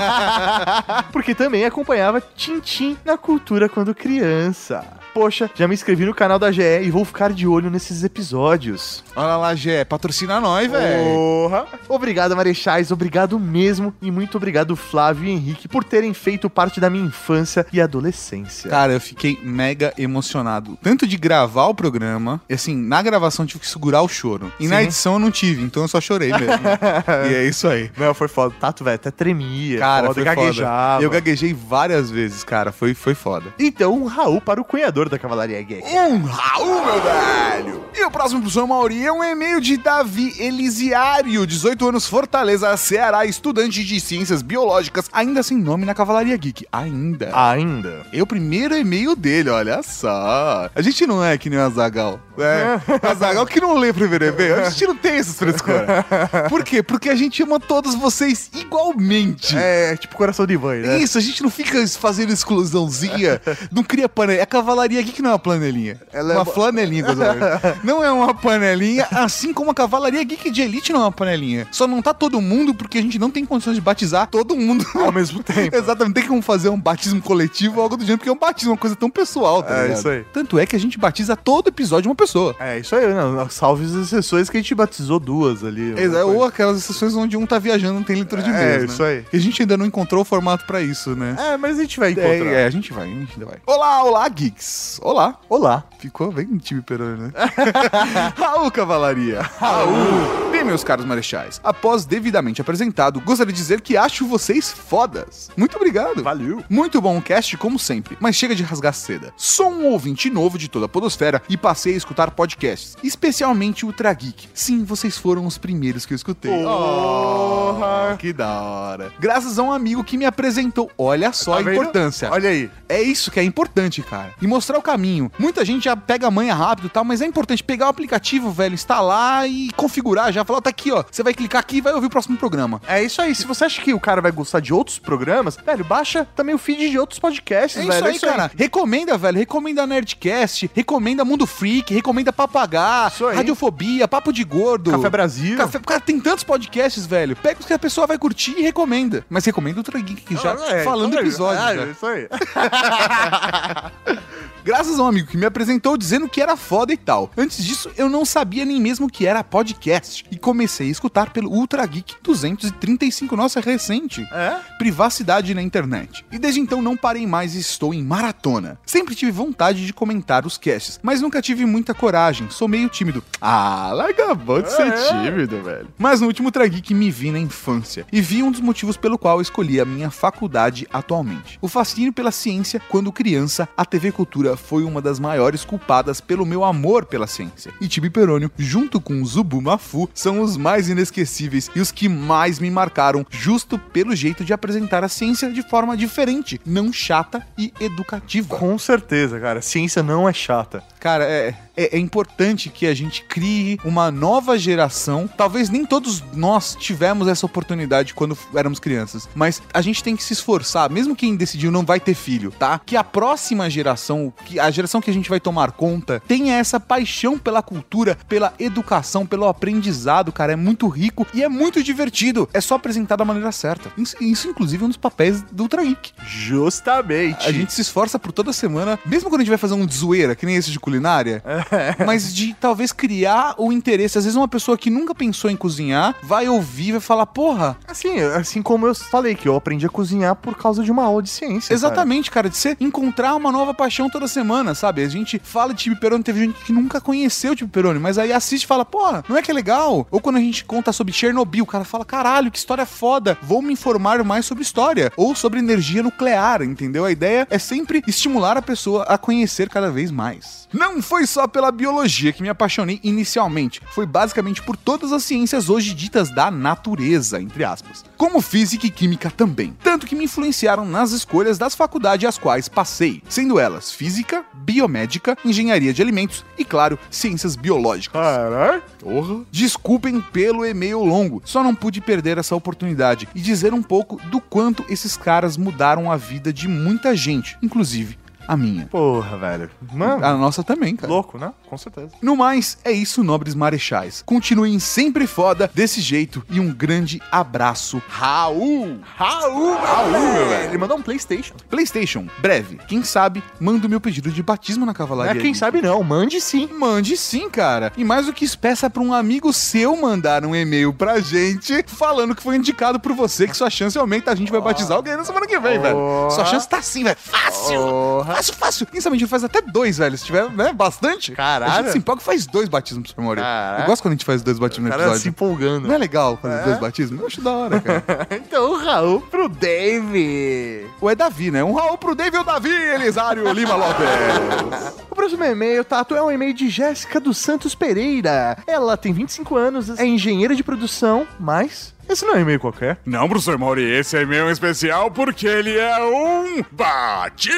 Porque também acompanhava Tintim na cultura quando criança. Poxa, já me inscrevi no canal da GE e vou ficar de olho nesses episódios. Olha lá, Gé, patrocina nós, velho. Porra! Obrigado, Marechais, obrigado mesmo. E muito obrigado, Flávio e Henrique, por terem feito parte da minha infância e adolescência. Cara, eu fiquei mega emocionado. Tanto de gravar o programa, e assim, na gravação tive que segurar o choro. E na Sim. edição eu não tive, então eu só chorei mesmo. e é isso aí. Não, foi foda. Tato, velho, até tremia. Cara, foda, foi gaguejava. foda. Eu gaguejei várias vezes, cara. Foi, foi foda. Então, um Raul para o cunhador da Cavalaria Geek. Um Raul, meu velho! E o próximo professor Mauri é um e-mail de Davi Elisiário, 18 anos, Fortaleza, Ceará, estudante de ciências biológicas, ainda sem nome na Cavalaria Geek. Ainda. Ainda. É o primeiro e-mail dele, olha só. A gente não é que nem o Azagal. É. Azagal que não lê primeiro e-mail. A gente não tem essas frescuras. Por quê? Porque a gente ama todos vocês igualmente. É, tipo coração de mãe, né? Isso, a gente não fica fazendo exclusãozinha, não cria panelinha. A cavalaria aqui que não é uma panelinha. Ela é uma uma- flanelinha. Não é uma panelinha, assim como a cavalaria geek de elite não é uma panelinha. Só não tá todo mundo porque a gente não tem condições de batizar todo mundo Ao mesmo tempo. Exatamente, tem como fazer um batismo coletivo ou algo do gênero, porque é um batismo, uma coisa tão pessoal, tá É, ligado? isso aí. Tanto é que a gente batiza todo episódio uma pessoa. É, isso aí, não. Salve as exceções que a gente batizou duas ali. Exa- Ou aquelas exceções onde um tá viajando não tem litro de É, Deus, né? isso aí. E a gente ainda não encontrou o formato pra isso, né? É, mas a gente vai encontrar. É, é, a gente vai, a gente ainda vai. Olá, olá, geeks. Olá. Olá. Ficou bem time perone, né? Raul Cavalaria. Raul. Bem, meus caros marechais, após devidamente apresentado, gostaria de dizer que acho vocês fodas. Muito obrigado. Valeu. Muito bom o cast, como sempre, mas chega de rasgar seda. Sou um ouvinte novo de toda a podosfera e passei a escutar podcasts, especialmente o Trageek. Sim, vocês foram os primeiros que eu escutei. Oh, que da hora. Graças a um amigo que me apresentou. Olha só Tá a vendo? importância. Olha aí. É isso que é importante, cara. E mostrar o caminho. Muita gente já pega a manha rápido e tal, mas é importante pegar o aplicativo, velho, instalar e configurar já. Falar, tá aqui, ó. Você vai clicar aqui e vai ouvir o próximo programa. É isso aí. Se você acha que o cara vai gostar de outros programas, velho, baixa também o feed de outros podcasts, É velho. isso aí, cara. Recomenda, velho. Recomenda Nerdcast, recomenda Mundo Freak, recomenda Papagá, Isso. Radiofobia, Papo de Gordo. Café Brasil. Café... Cara, tem tantos podcasts, velho. Pega os que a pessoa vai curtir e recomenda. Mas recomenda o que já É, falando isso aí. episódio. É, já. isso aí. Graças a um amigo que me apresentou dizendo que era foda e tal. Antes disso, eu não sabia nem mesmo que era podcast. E comecei a escutar pelo Ultra Geek 235. Nossa, é recente. É? Privacidade na internet. E desde então não parei mais e estou em maratona. Sempre tive vontade de comentar os casts, mas nunca tive muita coragem. Sou meio tímido. Ah, larga a de ser É. tímido, velho. Mas no último Ultra Geek me vi na infância. E vi um dos motivos pelo qual escolhi a minha faculdade atualmente. O fascínio pela ciência. Quando criança, a TV Cultura foi uma das maiores culpadas pelo meu amor pela ciência. E Tibi Perônio, junto com Zubu Mafu, são os mais inesquecíveis e os que mais me marcaram, justo pelo jeito de apresentar a ciência de forma diferente, não chata e educativa. Com certeza, cara. Ciência não é chata. Cara, é, é, é importante que a gente crie uma nova geração. Talvez nem todos nós tivemos essa oportunidade quando éramos crianças, mas a gente tem que se esforçar, mesmo quem decidiu não vai ter filho, tá? Que a próxima geração, que a geração que a gente vai tomar conta, tenha essa paixão pela cultura, pela educação, pelo aprendizado, cara. É muito rico e é muito divertido. É só apresentar da maneira certa. Isso, isso inclusive, é um dos papéis do Ultra Geek. Justamente. A gente se esforça por toda semana, mesmo quando a gente vai fazer um de zoeira, que nem esse de culinária, mas de talvez criar o interesse. Às vezes uma pessoa que nunca pensou em cozinhar vai ouvir e vai falar, porra. Assim, assim como eu falei que eu aprendi a cozinhar por causa de uma aula de ciência. Exatamente, cara. de você encontrar uma nova paixão toda semana, sabe? A gente fala de Tibi teve gente que nunca conheceu o Tibi mas aí assiste e fala, porra, não é que é legal? Ou quando a gente conta sobre Chernobyl, o cara fala, caralho, que história foda, vou me informar mais sobre história. Ou sobre energia nuclear, entendeu? A ideia é sempre estimular a pessoa a conhecer cada vez mais. Não foi só pela biologia que me apaixonei inicialmente, foi basicamente por todas as ciências hoje ditas da natureza, entre aspas. Como física e química também. Tanto que me influenciaram nas escolhas das faculdades às quais passei, sendo elas física, biomédica, engenharia de alimentos e, claro, ciências biológicas. Caralho. Porra. Desculpem pelo e-mail longo, só não pude perder essa oportunidade e dizer um pouco do quanto esses caras mudaram a vida de muita gente, inclusive a minha. Porra, velho. Mano, A nossa também, cara. louco, né? Com certeza. No mais, é isso, nobres marechais. Continuem sempre foda desse jeito e um grande abraço, Raul! Raul, Raul, meu velho. Ele mandou um PlayStation. PlayStation, breve. Quem sabe, manda o meu pedido de batismo na Não cavalaria. é quem sabe não, mande sim. Mande sim, cara. E mais do que isso, peça pra um amigo seu mandar um e-mail pra gente falando que foi indicado por você, que sua chance aumenta. A gente vai batizar alguém na semana que vem, velho. Sua chance tá assim, velho. Fácil. Fácil, fácil. Quem sabe a gente faz até dois, velho. Se tiver, né, bastante. Caralho. A gente se empolga e faz dois batismos pro Maurício. Caralho. Eu gosto quando a gente faz dois batismos no episódio. se empolgando. Não é legal fazer dois batismos? Eu acho da hora, cara. Então, Raul pro Dave. Ou é Davi, né? Um Raul pro David ou Davi, Elisário Lima Lopes. O próximo e-mail, Tato, é um e-mail de Jéssica dos Santos Pereira. Ela tem 25 anos, é engenheira de produção, mas esse não é um e-mail qualquer. Não, professor Mauri, esse é meu especial porque ele é um batismo!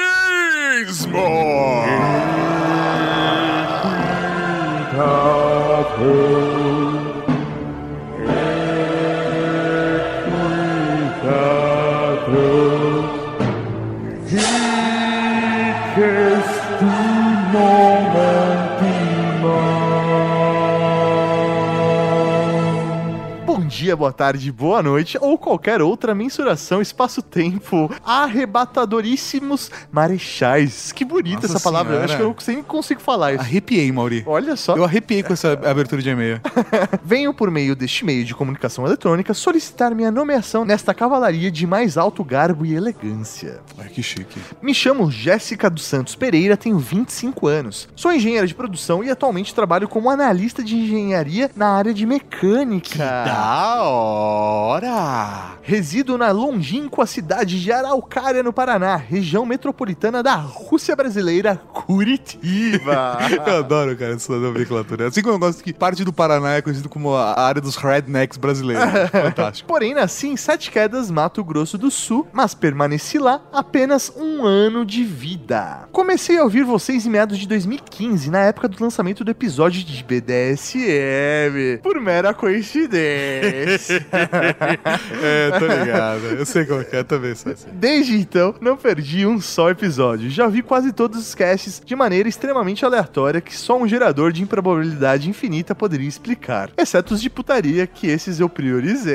Dia, boa tarde, boa noite ou qualquer outra mensuração espaço-tempo. Arrebatadoríssimos marechais. Que bonita Nossa essa palavra. Senhora. acho que eu sempre consigo falar isso. Arrepiei, Mauri. Olha só. Eu arrepiei com essa abertura de e-mail. Venho por meio deste meio de comunicação eletrônica solicitar minha nomeação nesta cavalaria de mais alto garbo e elegância. Ai, que chique. Me chamo Jéssica dos Santos Pereira, tenho 25 anos. Sou engenheira de produção e atualmente trabalho como analista de engenharia na área de mecânica. Da hora! Resido na longínqua cidade de Araucária, no Paraná, região metropolitana da Rússia brasileira, Curitiba. Eu adoro, cara, essa nomenclatura. Assim como eu gosto que parte do Paraná é conhecido como a área dos rednecks brasileiros. Fantástico. Porém, nasci em Sete Quedas, Mato Grosso do Sul, mas permaneci lá apenas um ano de vida. Comecei a ouvir vocês em meados de 2015, na época do lançamento do episódio de BDSM, por mera coincidência. é, tô ligado. Eu sei como é é, também sou assim. Desde então, não perdi um só episódio. Já vi quase todos os casts de maneira extremamente aleatória que só um gerador de improbabilidade infinita poderia explicar. Exceto os de putaria, que esses eu priorizei.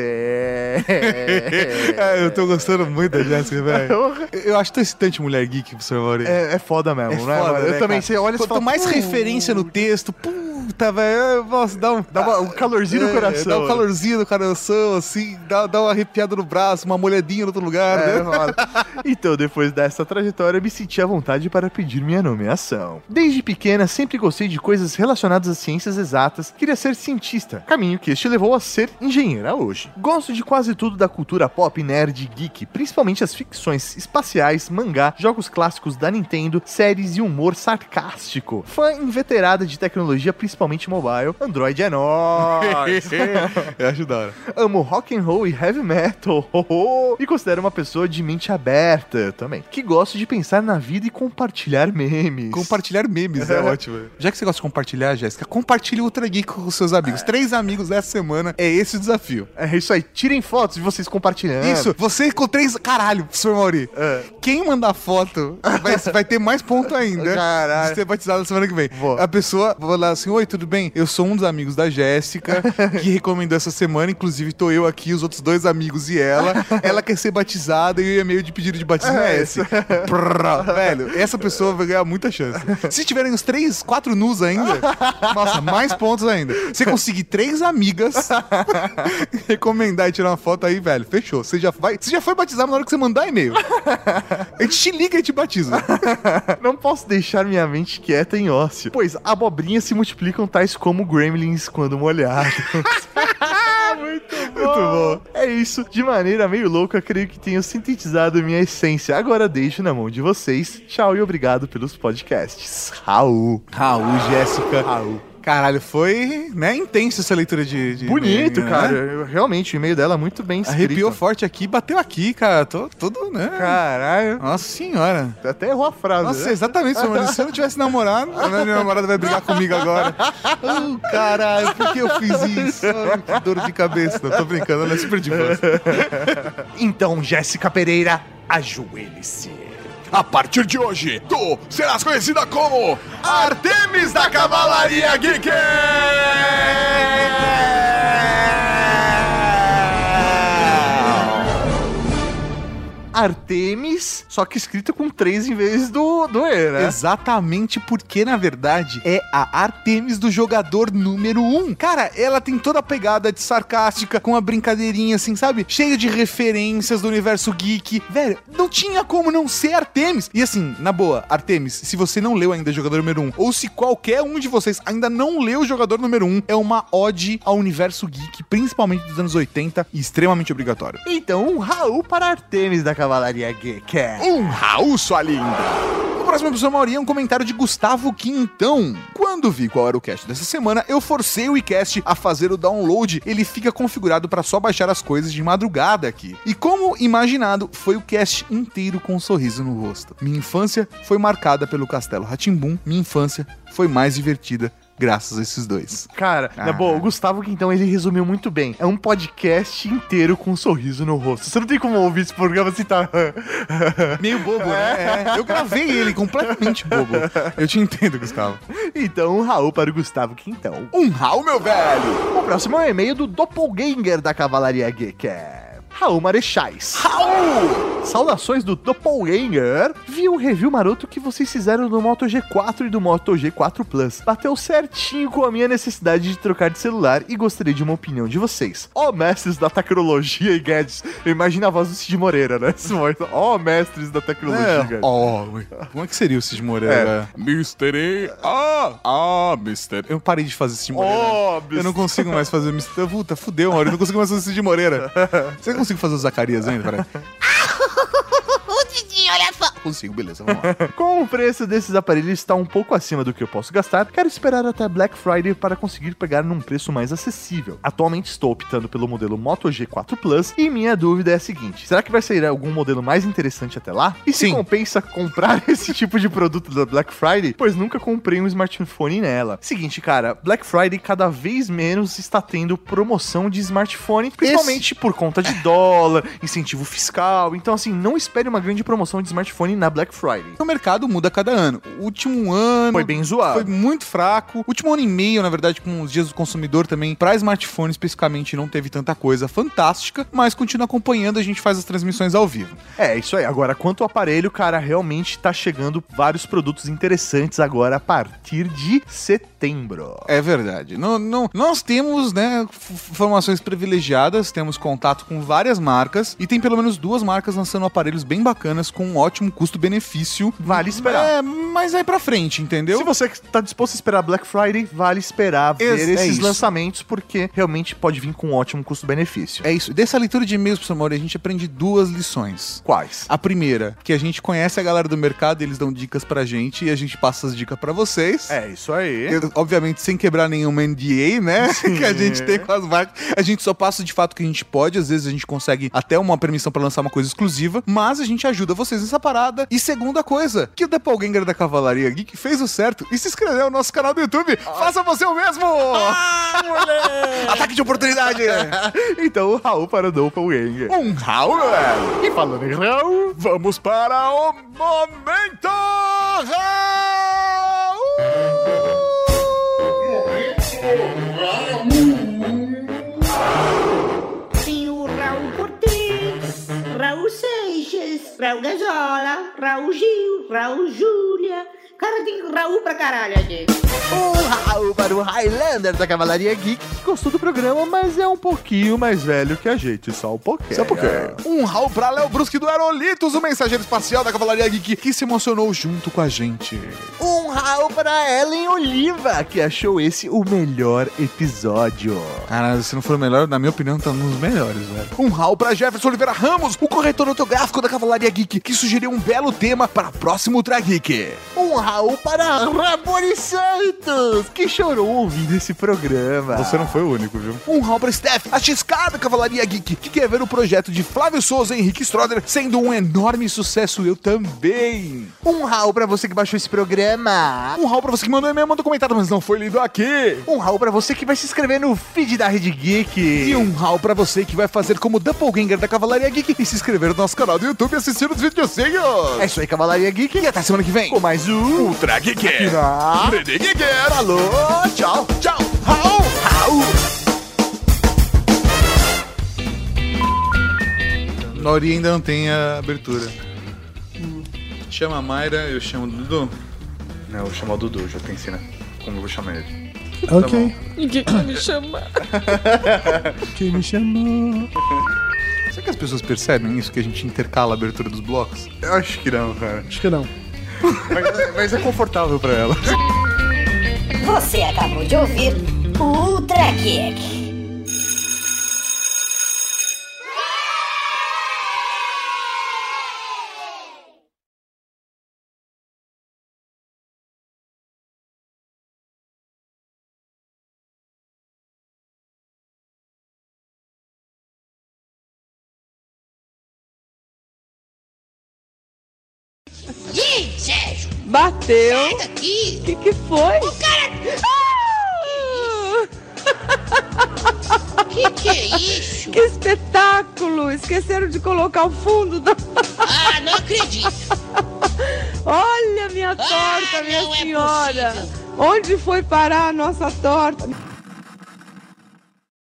É, eu tô gostando muito da Jéssica, velho. Eu acho tão excitante mulher geek, professor Mauri. É, é foda mesmo, É né? foda, mano? Eu né, também, cara? você olha Quanto fala, mais referência no texto, puta, velho, nossa, dá um, Dá uma- um calorzinho no É, coração. Dá um calorzinho no coração, assim, dá, dá uma arrepiada no braço, uma molhadinha no outro lugar, É, né? Então, depois dessa trajetória, me senti à vontade para pedir minha nomeação. Desde pequena, sempre gostei de coisas relacionadas às ciências exatas, queria ser cientista, caminho que este levou a ser engenheira hoje. Gosto de quase tudo da cultura pop, nerd geek, principalmente as ficções espaciais, mangá, jogos clássicos da Nintendo, séries e humor sarcástico. Fã inveterada de tecnologia, principalmente mobile, Android é nóis! Eu acho da hora. Amo rock and roll e heavy metal. E considero uma pessoa de mente aberta também. Que gosto de pensar na vida e compartilhar memes. Compartilhar memes é ótimo. Já que você gosta de compartilhar, Jéssica, compartilhe o Ultra Geek com seus amigos. Três amigos dessa semana, é esse o desafio. É isso aí. Tirem fotos de vocês compartilhando. Isso, você com três. Caralho, professor Mauri. É. Quem mandar foto vai, vai ter mais ponto ainda. Caralho. De ser batizado na semana que vem. Vou. A pessoa vai falar assim: Oi, tudo bem? Eu sou um dos amigos da Jéssica, que recomendou essa semana. Inclusive, tô eu aqui, os outros dois amigos e ela. Ela quer ser batizada e o e-mail de pedido de batismo é, É esse. Prrr, velho, essa pessoa vai ganhar muita chance. Se tiverem os três, quatro nus ainda, nossa, mais pontos ainda. Se conseguir três amigas recomendar e tirar uma foto aí, velho, fechou. Você já, vai, você já foi batizado na hora que você mandar e-mail. A gente te liga e te batiza. Não posso deixar minha mente quieta em ócio, pois abobrinhas se multiplicam tais como gremlins quando molhados. Muito bom. Muito bom. É isso. De maneira meio louca, creio que tenho sintetizado minha essência. Agora deixo na mão de vocês. Tchau e obrigado pelos podcasts. Raul. Raul, Jéssica. Raul. Caralho, foi, né, intensa essa leitura de... de Bonito, e-mail, cara. né? Eu- realmente, o e-mail dela é muito bem escrito. Arrepiou forte aqui, bateu aqui, cara. Tô todo, né? Caralho. Nossa senhora. Até errou a frase. Nossa, né? exatamente, senhor. Se eu não tivesse namorado, a minha namorada vai brigar comigo agora. Oh, caralho, por que eu fiz isso? Que dor de cabeça. Não, tô brincando, ela é super de boa. Então, Jéssica Pereira, ajoelhe-se. A partir de hoje, tu serás conhecida como Artemis da Cavalaria Geek! Artemis, só que escrito com três em vez do, do E, né? Exatamente porque, na verdade, é a Artemis do jogador número 1. Um. Cara, ela tem toda a pegada de sarcástica, com uma brincadeirinha assim, sabe? Cheia de referências do universo geek. Velho, não tinha como não ser Artemis. E assim, na boa, Artemis, se você não leu ainda Jogador Número 1, um, ou se qualquer um de vocês ainda não leu Jogador Número 1, um, é uma ode ao universo geek, principalmente dos anos 80, e extremamente obrigatório. Então, um Raul para Artemis da Cavalaria Geek. Um Raul, sua linda! O próximo episódio, Mauri, é um comentário de Gustavo Quintão. Quando vi qual era o cast dessa semana, eu forcei o iCast a fazer o download. Ele fica configurado para só baixar as coisas de madrugada aqui. E como imaginado, foi o cast inteiro com um sorriso no rosto. Minha infância foi marcada pelo Castelo Ratimbum. Minha infância foi mais divertida graças a esses dois. Cara, na Ah. boa, o Gustavo Quintão, ele resumiu muito bem. É um podcast inteiro com um sorriso no rosto. Você não tem como ouvir esse programa assim, tá... Meio bobo, né? É, eu gravei ele completamente bobo. Eu te entendo, Gustavo. Então, um Raul para o Gustavo Quintão. Um Raul, meu velho! O próximo é o e-mail do Doppelganger da Cavalaria Geek. É... Raul Marechais. Raul! Saudações do Doppelganger. Vi um review maroto que vocês fizeram do Moto G4 e do Moto G4 Plus. Bateu certinho com a minha necessidade de trocar de celular e gostaria de uma opinião de vocês. Ó mestres da tecnologia e gadgets. Eu imagino a voz do Cid Moreira, né? Momento. Ó mestres da tecnologia e É, gadgets. ó, ui. como é que seria o Cid Moreira? Mr. E. Ah! Ah, Mr. Eu parei de fazer Cid Moreira. Ó, eu não consigo mais fazer Mr. Puta, fudeu, Mauro. Eu não consigo mais fazer Cid Moreira. Você consegue fazer o Zacarias ainda? Peraí. Ô, Didinho, olha só. Consigo, beleza, vamos lá. Como o preço desses aparelhos está um pouco acima do que eu posso gastar, quero esperar até Black Friday para conseguir pegar num preço mais acessível. Atualmente estou optando pelo modelo Moto G4 Plus e minha dúvida é a seguinte: será que vai sair algum modelo mais interessante até lá? E se Sim. compensa comprar esse tipo de produto da Black Friday? Pois nunca comprei um smartphone nela. Seguinte, cara, Black Friday cada vez menos está tendo promoção de smartphone, principalmente por conta de dólar, incentivo fiscal. Então, assim, não espere uma grande promoção de smartphone na Black Friday. O mercado muda a cada ano. O último ano. Foi bem zoado. Foi muito fraco. O último ano e meio, na verdade, com os dias do consumidor também, pra smartphone especificamente, não teve tanta coisa fantástica, mas continua acompanhando, a gente faz as transmissões ao vivo. É, isso aí. Agora, quanto ao aparelho, cara, realmente tá chegando vários produtos interessantes agora a partir de setembro. É verdade. Não, não, nós temos, né, informações privilegiadas, temos contato com várias marcas e tem pelo menos duas marcas lançando aparelhos bem bacanas com um ótimo custo-benefício. Vale esperar. É, mas aí pra frente, entendeu? Se você tá disposto a esperar Black Friday, vale esperar ver Ex- é esses isso. lançamentos, porque realmente pode vir com um ótimo custo-benefício. É isso. Dessa leitura de e-mails, professor Mauri, a gente aprende duas lições. Quais? A primeira, que a gente conhece a galera do mercado, eles dão dicas pra gente e a gente passa as dicas pra vocês. É, isso aí. Eu, obviamente, sem quebrar nenhuma NDA, né? que a gente tem com as marcas. A gente só passa de fato que a gente pode. Às vezes a gente consegue até uma permissão pra lançar uma coisa exclusiva, mas a gente ajuda vocês nessa parada. E segunda coisa, que o Doppelganger da Cavalaria Geek fez o certo e se inscreveu no nosso canal do YouTube. Faça você o mesmo! Ataque de oportunidade! então, o Raul para o Doppelganger. Um Raul, velho! E falando em Raul, Vamos para o Momento Tem Seixas, Raul Gazola, Raul Gil, Raul Júlia. Cara, tem Raul pra caralho aqui. Um Raul para o Highlander da Cavalaria Geek, que gostou do programa, mas é um pouquinho mais velho que a gente, só um pouquinho. Só porque. Um Raul pra Léo Brusque do Aerolitos, o mensageiro espacial da Cavalaria Geek, que se emocionou junto com a gente. Um Raul para Ellen Oliva, que achou esse o melhor episódio. Cara, se não for o melhor, na minha opinião, tá nos melhores, velho. Um Raul pra Jefferson Oliveira Ramos, o corretor ortográfico da Cavalaria Geek, que sugeriu um belo tema para próximo Ultra Geek. Um Raul para Raboni Santos, que chorou ouvindo esse programa. Você não foi o único, viu? Um Raul pra Steph, a XK da Cavalaria Geek, que quer ver o projeto de Flávio Souza e Henrique Stroder sendo um enorme sucesso, eu também. Um Raul para você que baixou esse programa. Um Raul pra você que mandou e-mail, mandou comentário, mas não foi lido aqui. Um Raul para você que vai se inscrever no feed da Rede Geek. E um Raul pra você que vai fazer como Doppelganger da Cavalaria Geek e se inscrever no nosso canal do YouTube e assistir os videozinhos. É isso aí, Cavalaria Geek. E até semana que vem. Com mais um Ultra Geek. Aqui na Rede Geek. Falou, tchau. Tchau. Raul. Raul. Nori ainda não tem a abertura. Chama a Mayra, eu chamo o Dudu. Não, eu vou chamar o Dudu, já pensei, né? Como eu vou chamar ele. Ok. Ninguém vai me chamar. Quem me chamou? Será que as pessoas percebem isso, que a gente intercala a abertura dos blocos? Eu acho que não, cara. Acho que não. Mas, mas é confortável pra ela. Você acabou de ouvir o Ultra Geek. Deus! Sai daqui! O que, que foi? O cara. Ah! Que, que é isso? Que espetáculo! Esqueceram de colocar o fundo da. Ah, não acredito! Olha minha ah, torta, ah, minha é senhora! É Onde foi parar a nossa torta?